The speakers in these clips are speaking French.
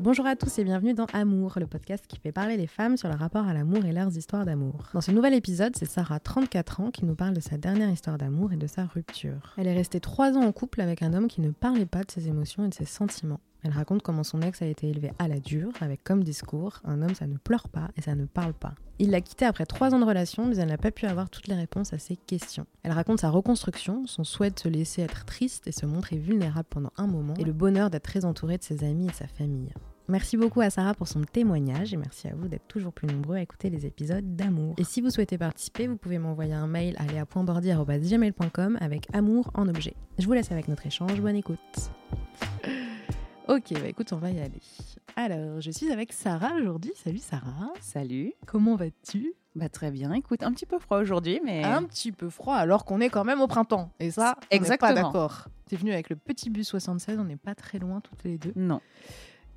Bonjour à tous et bienvenue dans Amour, le podcast qui fait parler les femmes sur leur rapport à l'amour et leurs histoires d'amour. Dans ce nouvel épisode, c'est Sarah, 34 ans, qui nous parle de sa dernière histoire d'amour et de sa rupture. Elle est restée 3 ans en couple avec un homme qui ne parlait pas de ses émotions et de ses sentiments. Elle raconte comment son ex a été élevé à la dure, avec comme discours un homme ça ne pleure pas et ça ne parle pas. Il l'a quitté après trois ans de relation, mais elle n'a pas pu avoir toutes les réponses à ses questions. Elle raconte sa reconstruction, son souhait de se laisser être triste et se montrer vulnérable pendant un moment, et le bonheur d'être très entourée de ses amis et sa famille. Merci beaucoup à Sarah pour son témoignage et merci à vous d'être toujours plus nombreux à écouter les épisodes d'amour. Et si vous souhaitez participer, vous pouvez m'envoyer un mail à léa.bordi.gmail.com avec amour en objet. Je vous laisse avec notre échange, bonne écoute. Ok, bah écoute, on va y aller. Alors, je suis avec Sarah aujourd'hui. Salut Sarah. Salut. Comment vas-tu? Bah très bien. Écoute, un petit peu froid aujourd'hui, mais Un petit peu froid alors qu'on est quand même au printemps. Et ça, Exactement. on n'est pas d'accord. T'es venue avec le petit bus 76, on n'est pas très loin toutes les deux. non.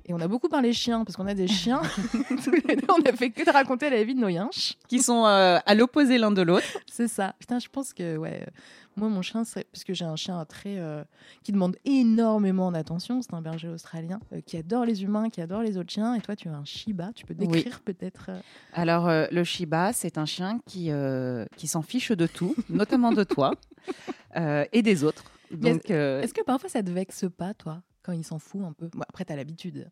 Et on a beaucoup parlé chiens, parce qu'on a des chiens. Tous les deux, on a fait que de raconter la vie de nos yinches. Qui sont euh, à l'opposé l'un de l'autre. C'est ça. Putain, je pense que, ouais, euh, moi, mon chien, serait... parce que j'ai un chien très. euh, qui demande énormément d'attention. C'est un berger australien qui adore les humains, qui adore les autres chiens. Et toi, tu as un Shiba. Tu peux Oui. décrire peut-être. Alors le Shiba, c'est un chien qui qui s'en fiche de tout, notamment de toi et des autres. Donc Est-ce que parfois ça te vexe pas, toi, quand il s'en fout un peu Bon, Après, t'as l'habitude.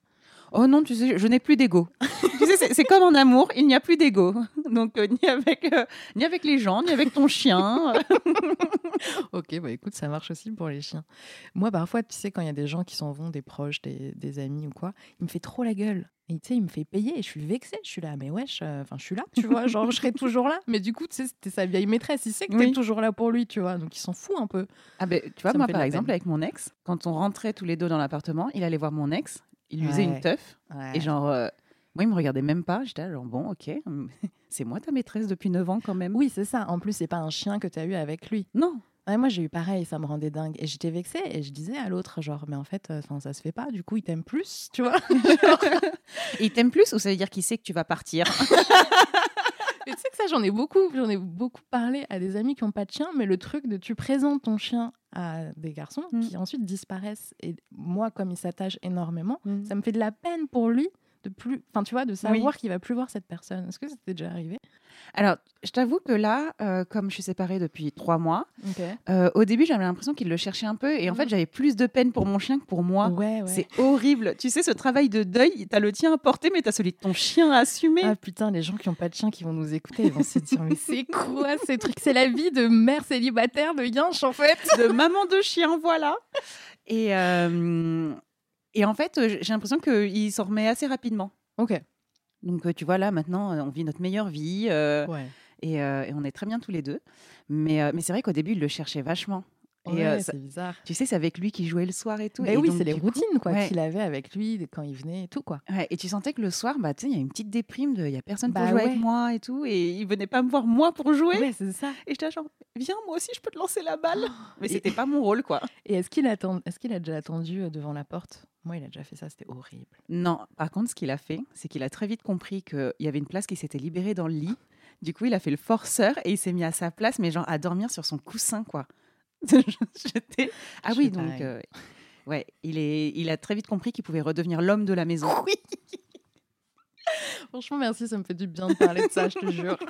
oh non, tu sais, je n'ai plus d'ego. tu sais, c'est- comme en amour, il n'y a plus d'ego. Donc euh, ni avec euh, ni avec les gens, ni avec ton chien. Ok, bah écoute, ça marche aussi pour les chiens. Moi, parfois, tu sais, quand il y a des gens qui s'en vont, des proches, des, des amis ou quoi, il me fait trop la gueule. Et tu sais, il me fait payer et je suis vexée. Je suis là, mais wesh, euh, enfin, je suis là, tu vois, genre, je serai toujours là. Mais du coup, tu sais, c'était sa vieille maîtresse. Il sait que t'es Oui. toujours là pour lui, tu vois. Donc, il s'en fout un peu. Ah ben, tu vois, Ça moi, par exemple, peine. avec mon ex, quand on rentrait tous les deux dans l'appartement, il allait voir mon ex, il lui faisait Ouais. une teuf, Ouais. et genre, euh, moi, il me regardait même pas. J'étais là, genre, bon, ok, c'est moi ta maîtresse depuis 9 ans quand même. Oui, c'est ça. En plus, c'est pas un chien que tu as eu avec lui. Non, Ouais, moi, j'ai eu pareil, ça me rendait dingue. Et j'étais vexée et je disais à l'autre, genre, mais en fait, euh, ça se fait pas. Du coup, il t'aime plus, tu vois. il t'aime plus ou ça veut dire qu'il sait que tu vas partir? Tu sais que ça, j'en ai beaucoup, j'en ai beaucoup parlé à des amis qui n'ont pas de chien, mais le truc de tu présentes ton chien à des garçons Mm. qui ensuite disparaissent. Et moi, comme il s'attache énormément, Mm. ça me fait de la peine pour lui de plus, enfin tu vois, de savoir qu'il va plus voir cette personne. Est-ce que ça t'est déjà arrivé? Alors, je t'avoue que là, euh, comme je suis séparée depuis trois mois, euh, au début, j'avais l'impression qu'il le cherchait un peu. Et en Mhm. fait, j'avais plus de peine pour mon chien que pour moi. Ouais, ouais. C'est horrible. Tu sais, ce travail de deuil, t'as le tien à porter, mais t'as celui de ton chien à assumer. Ah putain, les gens qui n'ont pas de chien qui vont nous écouter, ils vont se dire mais c'est quoi ces trucs? C'est la vie de mère célibataire de Yinche en fait. de maman de chien, voilà. Et, euh, et en fait, j'ai l'impression qu'il s'en remet assez rapidement. Ok. Donc, euh, tu vois, là, maintenant, euh, on vit notre meilleure vie euh, Ouais. et, euh, et on est très bien tous les deux. Mais, euh, mais c'est vrai qu'au début, il le cherchait vachement. Et Ouais, euh, c'est bizarre. tu sais, c'est avec lui qu'il jouait le soir et tout. Mais Et oui, donc, c'est les coup- routines quoi ouais. qu'il avait avec lui quand il venait et tout quoi. Ouais, et tu sentais que le soir, bah, tu sais, il y a une petite déprime de il n'y a personne pour Bah jouer avec moi et tout. Et il venait pas me voir moi pour jouer. C'est ça. Et j'étais genre, viens, moi aussi, je peux te lancer la balle. Mais Et- c'était pas mon rôle, quoi. Et est-ce qu'il attend Est-ce qu'il a déjà attendu euh, devant la porte? Moi, il a déjà fait ça, c'était horrible. Non, par contre, ce qu'il a fait, c'est qu'il a très vite compris qu'il y avait une place qui s'était libérée dans le lit. Du coup, il a fait le forceur et il s'est mis à sa place, mais genre à dormir sur son coussin, quoi. Ah oui, donc. euh, ouais, il, est, il a très vite compris qu'il pouvait redevenir l'homme de la maison. Oui. Franchement, merci, ça me fait du bien de parler de ça, je te jure.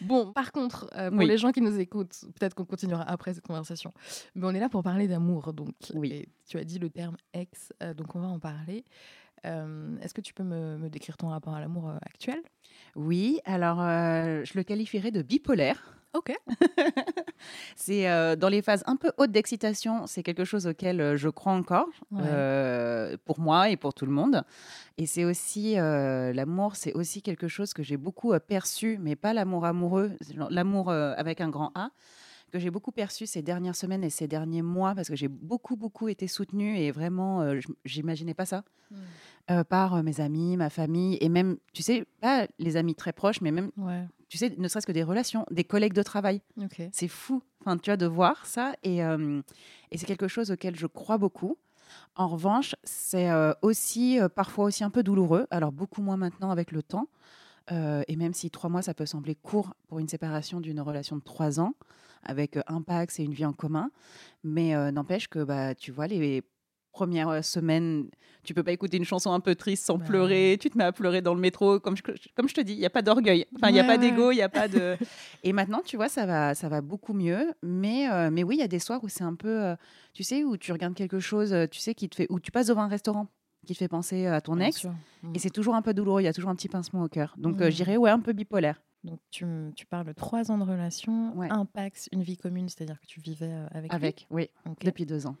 Bon, par contre, euh, pour Oui. les gens qui nous écoutent, peut-être qu'on continuera après cette conversation, mais on est là pour parler d'amour, donc. Oui. Et tu as dit le terme ex, euh, donc on va en parler. Euh, Est-ce que tu peux me, me décrire ton rapport à l'amour actuel? Oui, alors je le qualifierais de bipolaire. Ok. C'est euh, dans les phases un peu hautes d'excitation, c'est quelque chose auquel euh, je crois encore, Ouais. euh, pour moi et pour tout le monde. Et c'est aussi, euh, l'amour, c'est aussi quelque chose que j'ai beaucoup perçu, mais pas l'amour amoureux, l'amour avec un grand A, que j'ai beaucoup perçu ces dernières semaines et ces derniers mois, parce que j'ai beaucoup, beaucoup été soutenue et vraiment, euh, j'imaginais pas ça, euh, par euh, mes amis, ma famille et même, tu sais, pas les amis très proches, mais même, Ouais, tu sais, ne serait-ce que des relations, des collègues de travail. ok. C'est fou, enfin, tu vois, de voir ça. Et, euh, et c'est quelque chose auquel je crois beaucoup. En revanche, c'est euh, aussi euh, parfois aussi un peu douloureux. Alors beaucoup moins maintenant avec le temps. Et même si trois mois, ça peut sembler court pour une séparation d'une relation de trois ans, avec un Pax et une vie en commun. Mais n'empêche que, bah, tu vois, les premières euh, semaines, tu peux pas écouter une chanson un peu triste sans Bah pleurer. Tu te mets à pleurer dans le métro. Comme je, comme je te dis, il n'y a pas d'orgueil. Enfin, il n'y a Ouais, pas ouais. d'ego, il n'y a pas de... Et maintenant, tu vois, ça va, ça va beaucoup mieux. Mais, euh, mais oui, il y a des soirs où c'est un peu, euh, tu sais, où tu regardes quelque chose, tu sais, qui te fait, où tu passes devant un restaurant qui te fait penser à ton Bien ex. sûr. Mm. Et c'est toujours un peu douloureux, il y a toujours un petit pincement au cœur. Donc, euh, Mm. je dirais, ouais, un peu bipolaire. Donc, tu, tu parles de trois ans de relation, Ouais. un Pax, une vie commune, c'est-à-dire que tu vivais euh, avec, lui. Avec, oui, depuis deux ans.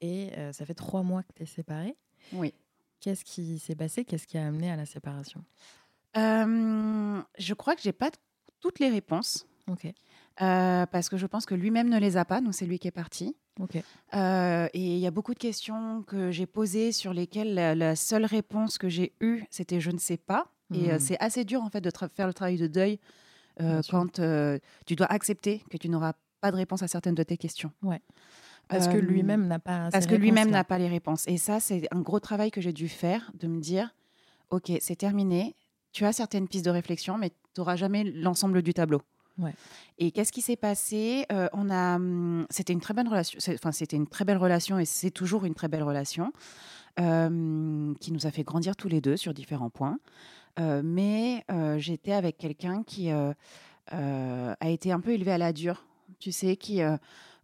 Et euh, ça fait trois mois que tu es séparés. Oui. Qu'est-ce qui s'est passé? Qu'est-ce qui a amené à la séparation? Euh, je crois que j'ai pas toutes les réponses. Ok. euh, parce que je pense que lui-même ne les a pas, donc c'est lui qui est parti. Ok. Euh, et il y a beaucoup de questions que j'ai posées sur lesquelles la, la seule réponse que j'ai eue, c'était je ne sais pas. Et euh, Mhm. c'est assez dur en fait de faire le travail de deuil quand tu dois accepter que tu n'auras pas de réponse à certaines de tes questions. Parce que Euh, lui-même n'a pas. Parce que lui-même n'a pas les réponses. Et ça, c'est un gros travail que j'ai dû faire, de me dire, OK, c'est terminé, tu as certaines pistes de réflexion, mais tu n'auras jamais l'ensemble du tableau. Ouais. Et qu'est-ce qui s'est passé? Euh, On a, hum, c'était une très bonne relation. Enfin, c'était une très belle relation et c'est toujours une très belle relation euh, qui nous a fait grandir tous les deux sur différents points. Euh, mais j'étais avec quelqu'un qui a été un peu élevé à la dure. Tu sais, qui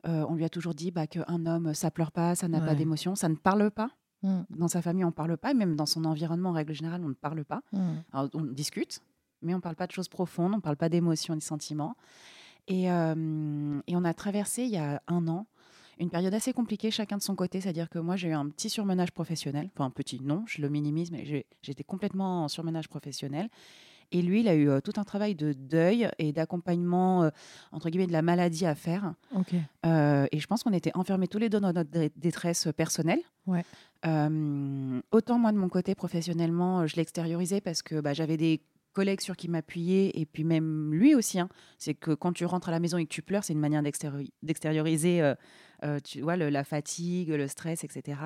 euh, on lui a toujours dit bah, qu'un homme, ça pleure pas, ça n'a pas d'émotion, ça ne parle pas. Mm, Dans sa famille, on ne parle pas, et même dans son environnement, en règle générale, on ne parle pas. mm. Alors, on discute, mais on ne parle pas de choses profondes, on ne parle pas d'émotions ni sentiments. Et, euh, et on a traversé, il y a un an, une période assez compliquée, chacun de son côté. C'est-à-dire que moi, j'ai eu un petit surmenage professionnel. Enfin, un petit, non, je le minimise, mais j'étais complètement en surmenage professionnel. Et lui, il a eu euh, tout un travail de deuil et d'accompagnement, euh, entre guillemets, de la maladie à faire. Euh, et je pense qu'on était enfermés tous les deux dans notre dé- détresse personnelle. Ouais. Autant moi de mon côté professionnellement, je l'extériorisais parce que bah, j'avais des collègues sur qui m'appuyer et puis même lui aussi. hein. C'est que quand tu rentres à la maison et que tu pleures, c'est une manière d'extéri- d'extérioriser, tu vois, le- la fatigue, le stress, etc.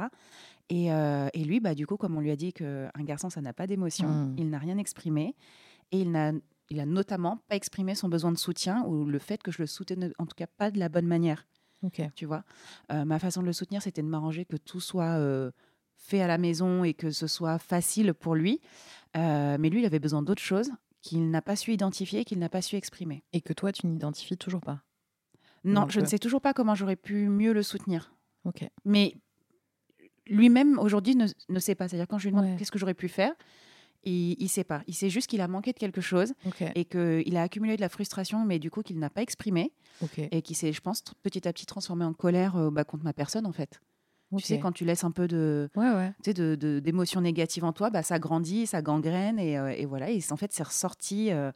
Et, et lui, bah, du coup, comme on lui a dit qu'un garçon, ça n'a pas d'émotion, Mm. il n'a rien exprimé et il n'a il a notamment pas exprimé son besoin de soutien ou le fait que je le soutenais, en tout cas pas de la bonne manière Ok. tu vois? Euh, ma façon de le soutenir, c'était de m'arranger que tout soit euh, fait à la maison et que ce soit facile pour lui. Euh, mais lui, il avait besoin d'autre chose qu'il n'a pas su identifier qu'il n'a pas su exprimer. Et que toi, tu n'identifies toujours pas. Non, Donc, je ne sais toujours pas comment j'aurais pu mieux le soutenir. Ok. Mais lui-même, aujourd'hui, ne, ne sait pas. C'est-à-dire, quand je lui demande Ouais. qu'est-ce que j'aurais pu faire, il ne sait pas. Il sait juste qu'il a manqué de quelque chose et qu'il a accumulé de la frustration, mais du coup, qu'il n'a pas exprimé et qui s'est, je pense, petit à petit transformé en colère euh, bah, contre ma personne, en fait. Tu sais, quand tu laisses un peu de, Ouais, ouais. tu sais, de- de- d'émotions négatives en toi, bah, ça grandit, ça gangrène. Et, euh, et voilà, et c'est- en fait, c'est ressorti euh,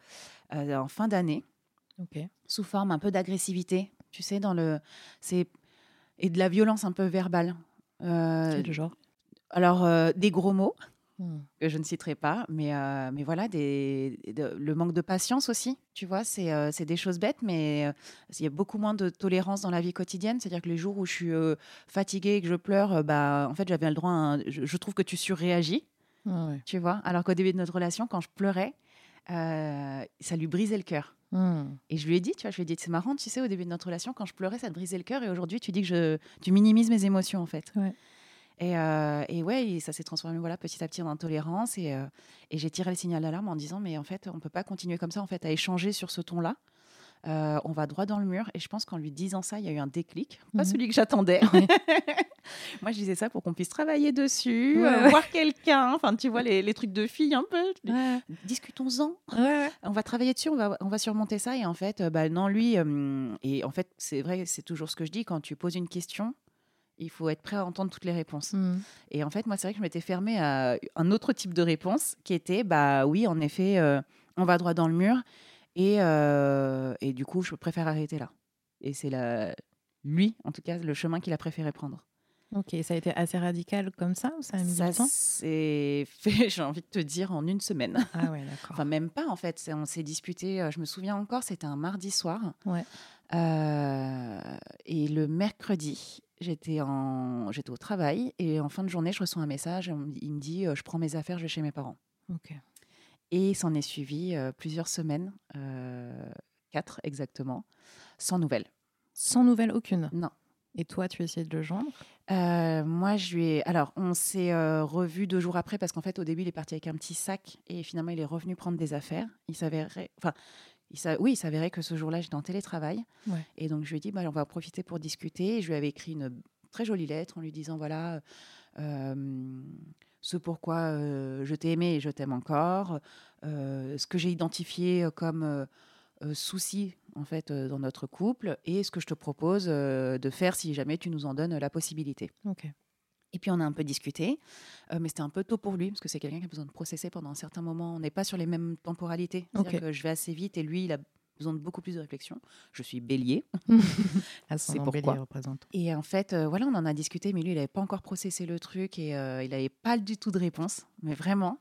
en fin d'année sous forme un peu d'agressivité, tu sais, dans le, c'est, et de la violence un peu verbale. Euh, Quel genre? alors, des gros mots Hmm. que je ne citerai pas, mais, euh, mais voilà, des, de- le manque de patience aussi, tu vois, c'est euh, des choses bêtes, mais euh, il y a beaucoup moins de tolérance dans la vie quotidienne. C'est-à-dire que les jours où je suis euh, fatiguée et que je pleure, bah, en fait, j'avais le droit à un- je, je trouve que tu surréagis, Ah ouais. tu vois, alors qu'au début de notre relation, quand je pleurais, ça lui brisait le cœur. Hmm. Et je lui ai dit, tu vois, je lui ai dit, c'est marrant, tu sais, au début de notre relation, quand je pleurais, ça te brisait le cœur, et aujourd'hui, tu dis que je, tu minimises mes émotions, en fait. Ouais. Et, euh, et ouais, et ça s'est transformé voilà, petit à petit en intolérance. Et, euh, et j'ai tiré le signal d'alarme en disant, mais en fait, on ne peut pas continuer comme ça, en fait, à échanger sur ce ton-là. Euh, on va droit dans le mur. Et je pense qu'en lui disant ça, il y a eu un déclic. Pas Mhm. celui que j'attendais. Ouais. Moi, je disais ça pour qu'on puisse travailler dessus, Ouais, euh, ouais. voir quelqu'un. Enfin, tu vois, les, les trucs de filles un peu. Discutons-en on va travailler dessus, on va, on va surmonter ça. Et en fait, euh, bah, non, lui, et en fait, c'est vrai, c'est toujours ce que je dis, quand tu poses une question, il faut être prêt à entendre toutes les réponses. Hmm. Et en fait, moi, c'est vrai que je m'étais fermée à un autre type de réponse qui était, bah oui, en effet, euh, on va droit dans le mur. Et, euh, et du coup, je préfère arrêter là. Et c'est la... lui, en tout cas, le chemin qu'il a préféré prendre. Ok, ça a été assez radical comme ça ou ça a mis Ça du temps? s'est fait, j'ai envie de te dire, en une semaine. Ah ouais, d'accord. Enfin, même pas en fait. C'est- On s'est disputé, euh, je me souviens encore, c'était un mardi soir. Ouais. Euh, et le mercredi, j'étais en... j'étais au travail et en fin de journée, je reçois un message. et on Il me dit euh, Je prends mes affaires, je vais chez mes parents. Ok. Et s'en est suivi euh, plusieurs semaines, euh, quatre exactement, sans nouvelles. Sans nouvelle aucune? Non. Et toi, tu as essayé de le joindre? Euh, moi, je lui ai. Alors, on s'est euh, revu deux jours après parce qu'en fait, au début, il est parti avec un petit sac et finalement, il est revenu prendre des affaires. Il s'avérait. Enfin, il oui, il s'avérait que ce jour-là, j'étais en télétravail. Ouais. Et donc, je lui ai dit, bah, on va en profiter pour discuter. Et je lui avais écrit une très jolie lettre en lui disant voilà, euh, ce pourquoi euh, je t'ai aimé et je t'aime encore, euh, ce que j'ai identifié comme euh, euh, souci en fait euh, dans notre couple et ce que je te propose euh, de faire si jamais tu nous en donnes la possibilité. Ok. Et puis on a un peu discuté, euh, mais c'était un peu tôt pour lui parce que c'est quelqu'un qui a besoin de processer pendant un certain moment. On n'est pas sur les mêmes temporalités. C'est-à-dire Ok. que je vais assez vite et lui, il a besoin de beaucoup plus de réflexion. Je suis bélier. C'est pourquoi. bélier représente. Et en fait, euh, voilà, on en a discuté, mais lui, il n'avait pas encore processé le truc et euh, il n'avait pas du tout de réponse, mais vraiment.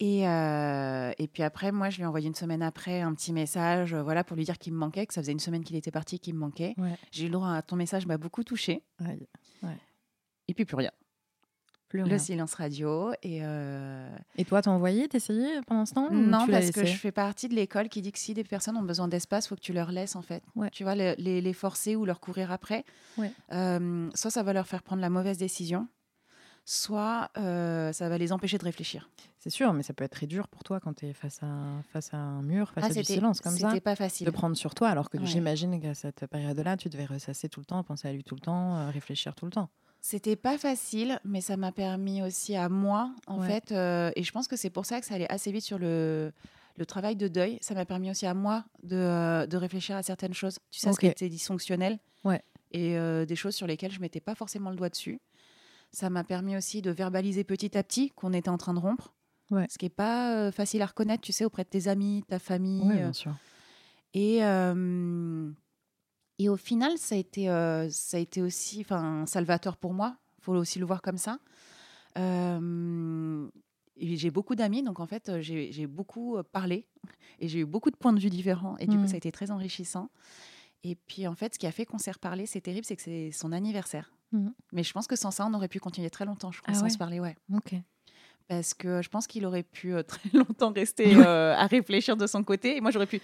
Et, euh, et puis après, moi, je lui ai envoyé une semaine après un petit message, euh, voilà, pour lui dire qu'il me manquait, que ça faisait une semaine qu'il était parti, qu'il me manquait. Ouais. J'ai eu le droit à ton message, m'a beaucoup touché. Aïe. Et puis plus rien. Plus Le silence radio. Et, euh, Et toi, t'as envoyé, t'as essayé pendant ce temps Non, parce que je fais partie de l'école qui dit que si des personnes ont besoin d'espace, faut que tu leur laisses en fait. Ouais. Tu vois, le- les, les forcer ou leur courir après. Ouais. Euh, soit ça va leur faire prendre la mauvaise décision, soit euh, ça va les empêcher de réfléchir. C'est sûr, mais ça peut être très dur pour toi quand tu es face à, face à un mur, face à du Ah, silence comme ça. C'était pas facile. De prendre sur toi, alors que Ouais. j'imagine qu'à cette période-là, tu devais ressasser tout le temps, penser à lui tout le temps, euh, réfléchir tout le temps. C'était pas facile, mais ça m'a permis aussi à moi, en Ouais. fait, euh, et je pense que c'est pour ça que ça allait assez vite sur le, le travail de deuil. Ça m'a permis aussi à moi de, euh, de réfléchir à certaines choses. Tu sais, ce qui était dysfonctionnel. Ouais. Et euh, des choses sur lesquelles je mettais pas forcément le doigt dessus. Ça m'a permis aussi de verbaliser petit à petit qu'on était en train de rompre. Ouais. Ce qui n'est pas facile à reconnaître, tu sais, auprès de tes amis, ta famille. Oui, bien sûr. et, et au final, ça a été, euh, ça a été aussi enfin, salvateur pour moi. Il faut aussi le voir comme ça. Euh, j'ai beaucoup d'amis, donc en fait, euh, j'ai beaucoup parlé et j'ai eu beaucoup de points de vue différents. Et du Mm. coup, ça a été très enrichissant. Et puis, en fait, ce qui a fait qu'on s'est reparlé, c'est terrible, c'est que c'est son anniversaire. Mm. Mais je pense que sans ça, on aurait pu continuer très longtemps, je crois, Ah sans ouais se parler, ouais. Ok. Parce que je pense qu'il aurait pu euh, très longtemps rester euh, à réfléchir de son côté. Et moi, j'aurais pu,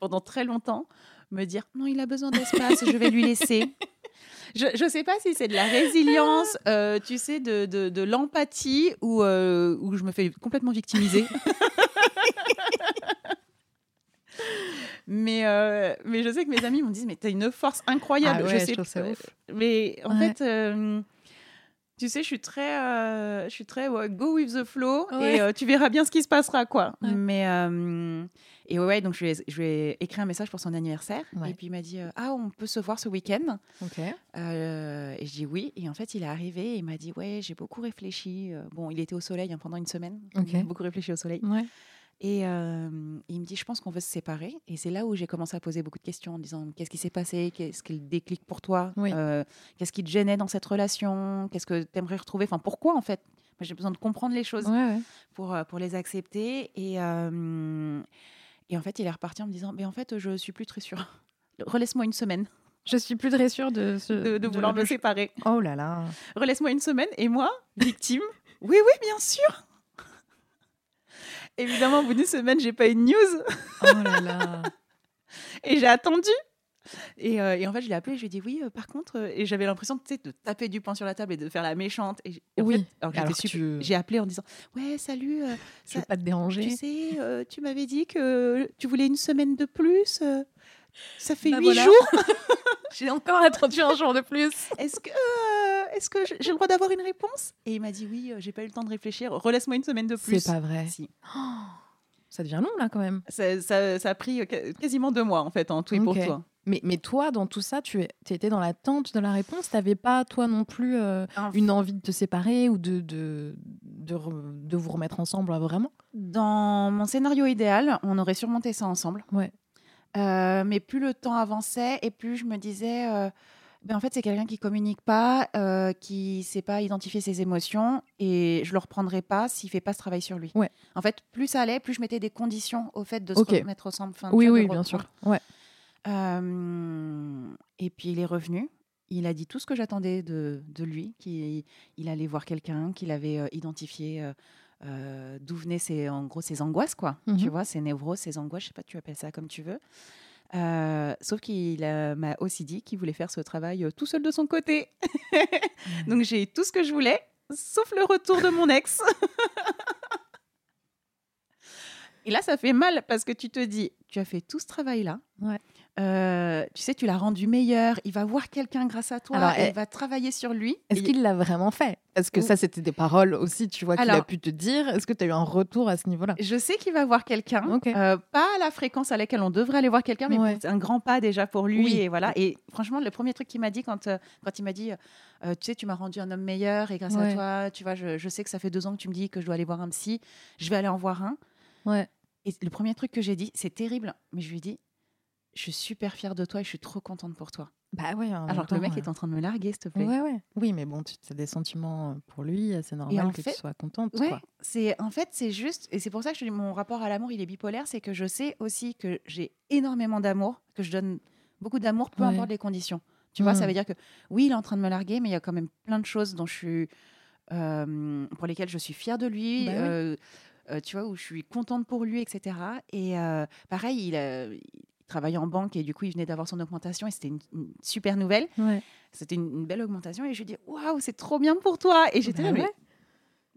pendant très longtemps, me dire non, il a besoin d'espace, je vais lui laisser. Je ne sais pas si c'est de la résilience, euh, tu sais, de, de, de l'empathie ou euh, où je me fais complètement victimiser. mais, euh, mais je sais que mes amis m'ont dit mais tu as une force incroyable. Ah ouais, je sais ça ouf. Mais en Ouais. fait, tu sais, je suis très, je suis très ouais, go with the flow et tu verras bien ce qui se passera, quoi. Mais et ouais, donc je lui, ai, je lui ai écrit un message pour son anniversaire Ouais. et puis il m'a dit euh, ah on peut se voir ce week-end Ok. Euh, et je dis oui et en fait il est arrivé et il m'a dit ouais j'ai beaucoup réfléchi Euh, bon il était au soleil hein, pendant une semaine Ok. il a beaucoup réfléchi au soleil Ouais. et euh, il me dit, je pense qu'on veut se séparer. Et c'est là où j'ai commencé à poser beaucoup de questions en disant, qu'est-ce qui s'est passé? Qu'est-ce qui le déclic pour toi? Oui. Euh, Qu'est-ce qui te gênait dans cette relation? Qu'est-ce que tu aimerais retrouver? Enfin, pourquoi en fait? J'ai besoin de comprendre les choses Ouais, ouais. pour, pour les accepter. Et, euh, et en fait, il est reparti en me disant, mais en fait, je suis plus très sûre. Relaisse-moi une semaine Je suis plus très sûre de, ce, de, de vouloir me séparer. Oh là là. Relaisse-moi une semaine. Et moi, victime, oui, oui, bien sûr. Évidemment, au bout d'une semaine, j'ai pas eu de news. Oh là là. Et j'ai attendu. Et, euh, et en fait, je l'ai appelé, je lui ai dit oui, euh, par contre, euh, et j'avais l'impression de taper du poing sur la table et de faire la méchante. Et, et en Oui, fait, alors tu- j'ai appelé en disant Ouais, salut, euh, Je veux ça- pas te déranger. tu sais, tu m'avais dit que tu voulais une semaine de plus. ça fait Bah huit voilà. jours. J'ai encore attendu un jour de plus. Est-ce que, est-ce que j'ai le droit d'avoir une réponse? Et il m'a dit Oui, j'ai pas eu le temps de réfléchir. Relaisse-moi une semaine de plus. C'est pas vrai. Si. Ça devient long là quand même. Ça, ça- ça a pris euh, quasiment deux mois en fait, en tout et pour tout. Mais, mais toi, dans tout ça, tu es- tu étais dans l'attente de la réponse? T'avais pas, toi non plus, euh, une envie de te séparer ou de, de, de, re- de vous remettre ensemble euh, vraiment? Dans mon scénario idéal, on aurait surmonté ça ensemble. Ouais. Euh, mais plus le temps avançait et plus je me disais, euh, ben en fait, c'est quelqu'un qui communique pas, euh, qui sait pas identifier ses émotions et je le reprendrai pas s'il fait pas ce travail sur lui. Ouais. En fait, plus ça allait, plus je mettais des conditions au fait de se remettre ensemble. Tu Oui, oui, bien sûr. Ouais. Euh, et puis il est revenu. Il a dit tout ce que j'attendais de, de lui, qu'il il allait voir quelqu'un, qu'il avait euh, identifié euh, d'où venaient ses, en gros ses angoisses, quoi. Mhm. Tu vois, ses névroses, ses angoisses, je sais pas, tu appelles ça comme tu veux. Euh, sauf qu'il euh, m'a aussi dit qu'il voulait faire ce travail euh, tout seul de son côté. Donc j'ai eu tout ce que je voulais, sauf le retour de mon ex. Et là, ça fait mal parce que tu te dis, tu as fait tout ce travail-là. Ouais. Euh, tu sais, tu l'as rendu meilleur. Il va voir quelqu'un grâce à toi. Alors, et eh, il va travailler sur lui. Est-ce qu'il l'a vraiment fait? Parce que Ou- ça, c'était des paroles aussi, tu vois, qu'il a pu te dire. Est-ce que tu as eu un retour à ce niveau-là? Je sais qu'il va voir quelqu'un, Ok. euh, pas à la fréquence à laquelle on devrait aller voir quelqu'un, mais Ouais. c'est un grand pas déjà pour lui. Oui. Et voilà. Et franchement, le premier truc qu'il m'a dit quand, euh, quand il m'a dit, tu sais, tu m'as rendu un homme meilleur et grâce Ouais. à toi, tu vois, je, je sais que ça fait deux ans que tu me dis que je dois aller voir un psy. Je vais aller en voir un. Ouais. Et le premier truc que j'ai dit, c'est terrible, mais je lui ai dit, je suis super fière de toi et je suis trop contente pour toi. Bah ouais. Alors que le mec est en train de me larguer, s'il te plaît. Ouais, ouais. Oui, mais bon, tu as des sentiments pour lui, c'est normal que fait- tu sois contente. Ouais, c'est en fait c'est juste et c'est pour ça que je te dis mon rapport à l'amour il est bipolaire, c'est que je sais aussi que j'ai énormément d'amour, que je donne beaucoup d'amour peu importe les conditions. Tu vois, ça Mm. veut dire que oui, il est en train de me larguer, mais il y a quand même plein de choses dont je suis euh, pour lesquelles je suis fière de lui. Bah euh, euh, tu vois, où je suis contente pour lui, etc. Et euh, pareil, il, a- il travaillait en banque et du coup, il venait d'avoir son augmentation et c'était une, une super nouvelle. Ouais. C'était une, une belle augmentation et je lui dis waouh, c'est trop bien pour toi. Et j'étais Bah là, mais, ouais.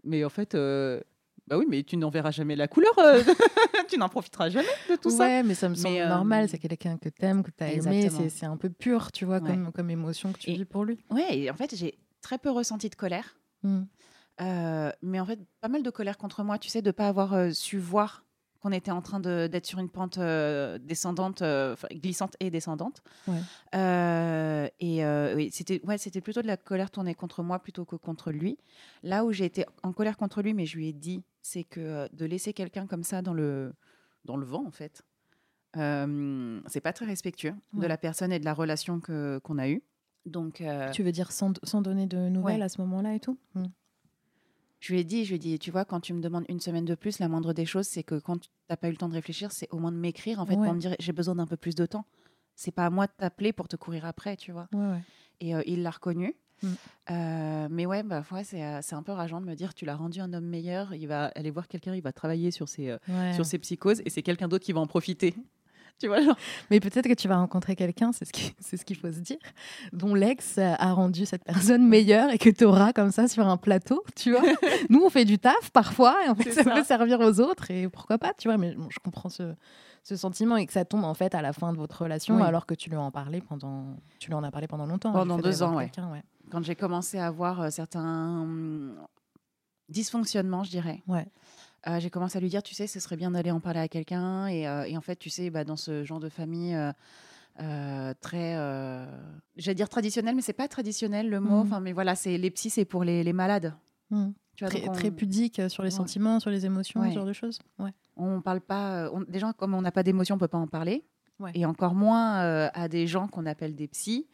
mais en fait, euh, bah oui, mais tu n'en verras jamais la couleur. euh, tu n'en profiteras jamais de tout ça. ouais, mais ça me semble euh, normal. C'est quelqu'un que t'aimes, que t'as aimé. C'est c'est un peu pur, tu vois, comme, comme émotion que tu Et- vis pour lui. Ouais, et en fait, j'ai très peu ressenti de colère. Mm. Euh, mais en fait, pas mal de colère contre moi, tu sais, de pas avoir su voir qu'on était en train d'être sur une pente euh, descendante, euh, glissante et descendante. Ouais. Euh, et oui, c'était ouais, c'était plutôt de la colère tournée contre moi plutôt que contre lui. Là où j'ai été en colère contre lui, mais je lui ai dit, c'est que de laisser quelqu'un comme ça dans le, dans le vent, en fait, c'est pas très respectueux de la personne et de la relation que- qu'on a eue. Donc, Tu veux dire sans, sans donner de nouvelles Ouais. à ce moment-là et tout? Mm. Je lui ai dit, je lui ai dit, tu vois, quand tu me demandes une semaine de plus, la moindre des choses, c'est que quand tu n'as pas eu le temps de réfléchir, c'est au moins de m'écrire, en fait, Ouais. pour me dire, j'ai besoin d'un peu plus de temps. C'est pas à moi de t'appeler pour te courir après, tu vois. Ouais, ouais. Et euh, il l'a reconnu. Mm. Euh, mais ouais, bah, ouais euh, c'est un peu rageant de me dire, tu l'as rendu un homme meilleur, il va aller voir quelqu'un, il va travailler sur ses, euh, Ouais. sur ses psychoses, et c'est quelqu'un d'autre qui va en profiter. tu vois, genre. Mais peut-être que tu vas rencontrer quelqu'un, c'est ce qui- c'est ce qu'il faut se dire, dont l'ex a rendu cette personne meilleure et que tu auras comme ça sur un plateau, tu vois. Nous, on fait du taf parfois et en fait, ça, ça. peut servir aux autres et pourquoi pas, tu vois. Mais bon, je comprends ce, ce sentiment et que ça tombe en fait à la fin de votre relation Oui. alors que tu lui en parlais pendant, tu lui en as parlé pendant longtemps. hein, Pendant deux ans, ouais. Quand j'ai commencé à avoir euh, certains hum, dysfonctionnements, je dirais. Ouais. Euh, j'ai commencé à lui dire, tu sais, ce serait bien d'aller en parler à quelqu'un. Et, euh, et en fait, tu sais, bah, dans ce genre de famille euh, euh, très, j'allais dire traditionnel, mais c'est pas traditionnel le mot. Mhm. Enfin, mais voilà, c'est les psys, c'est pour les, les malades. Mm. Tu vois, Très, on, très pudique sur les Ouais. sentiments, sur les émotions, Ouais. ce genre de choses. Ouais. on parle pas. on- gens comme on n'a pas d'émotion, on peut pas en parler. Et encore moins à des gens qu'on appelle des psys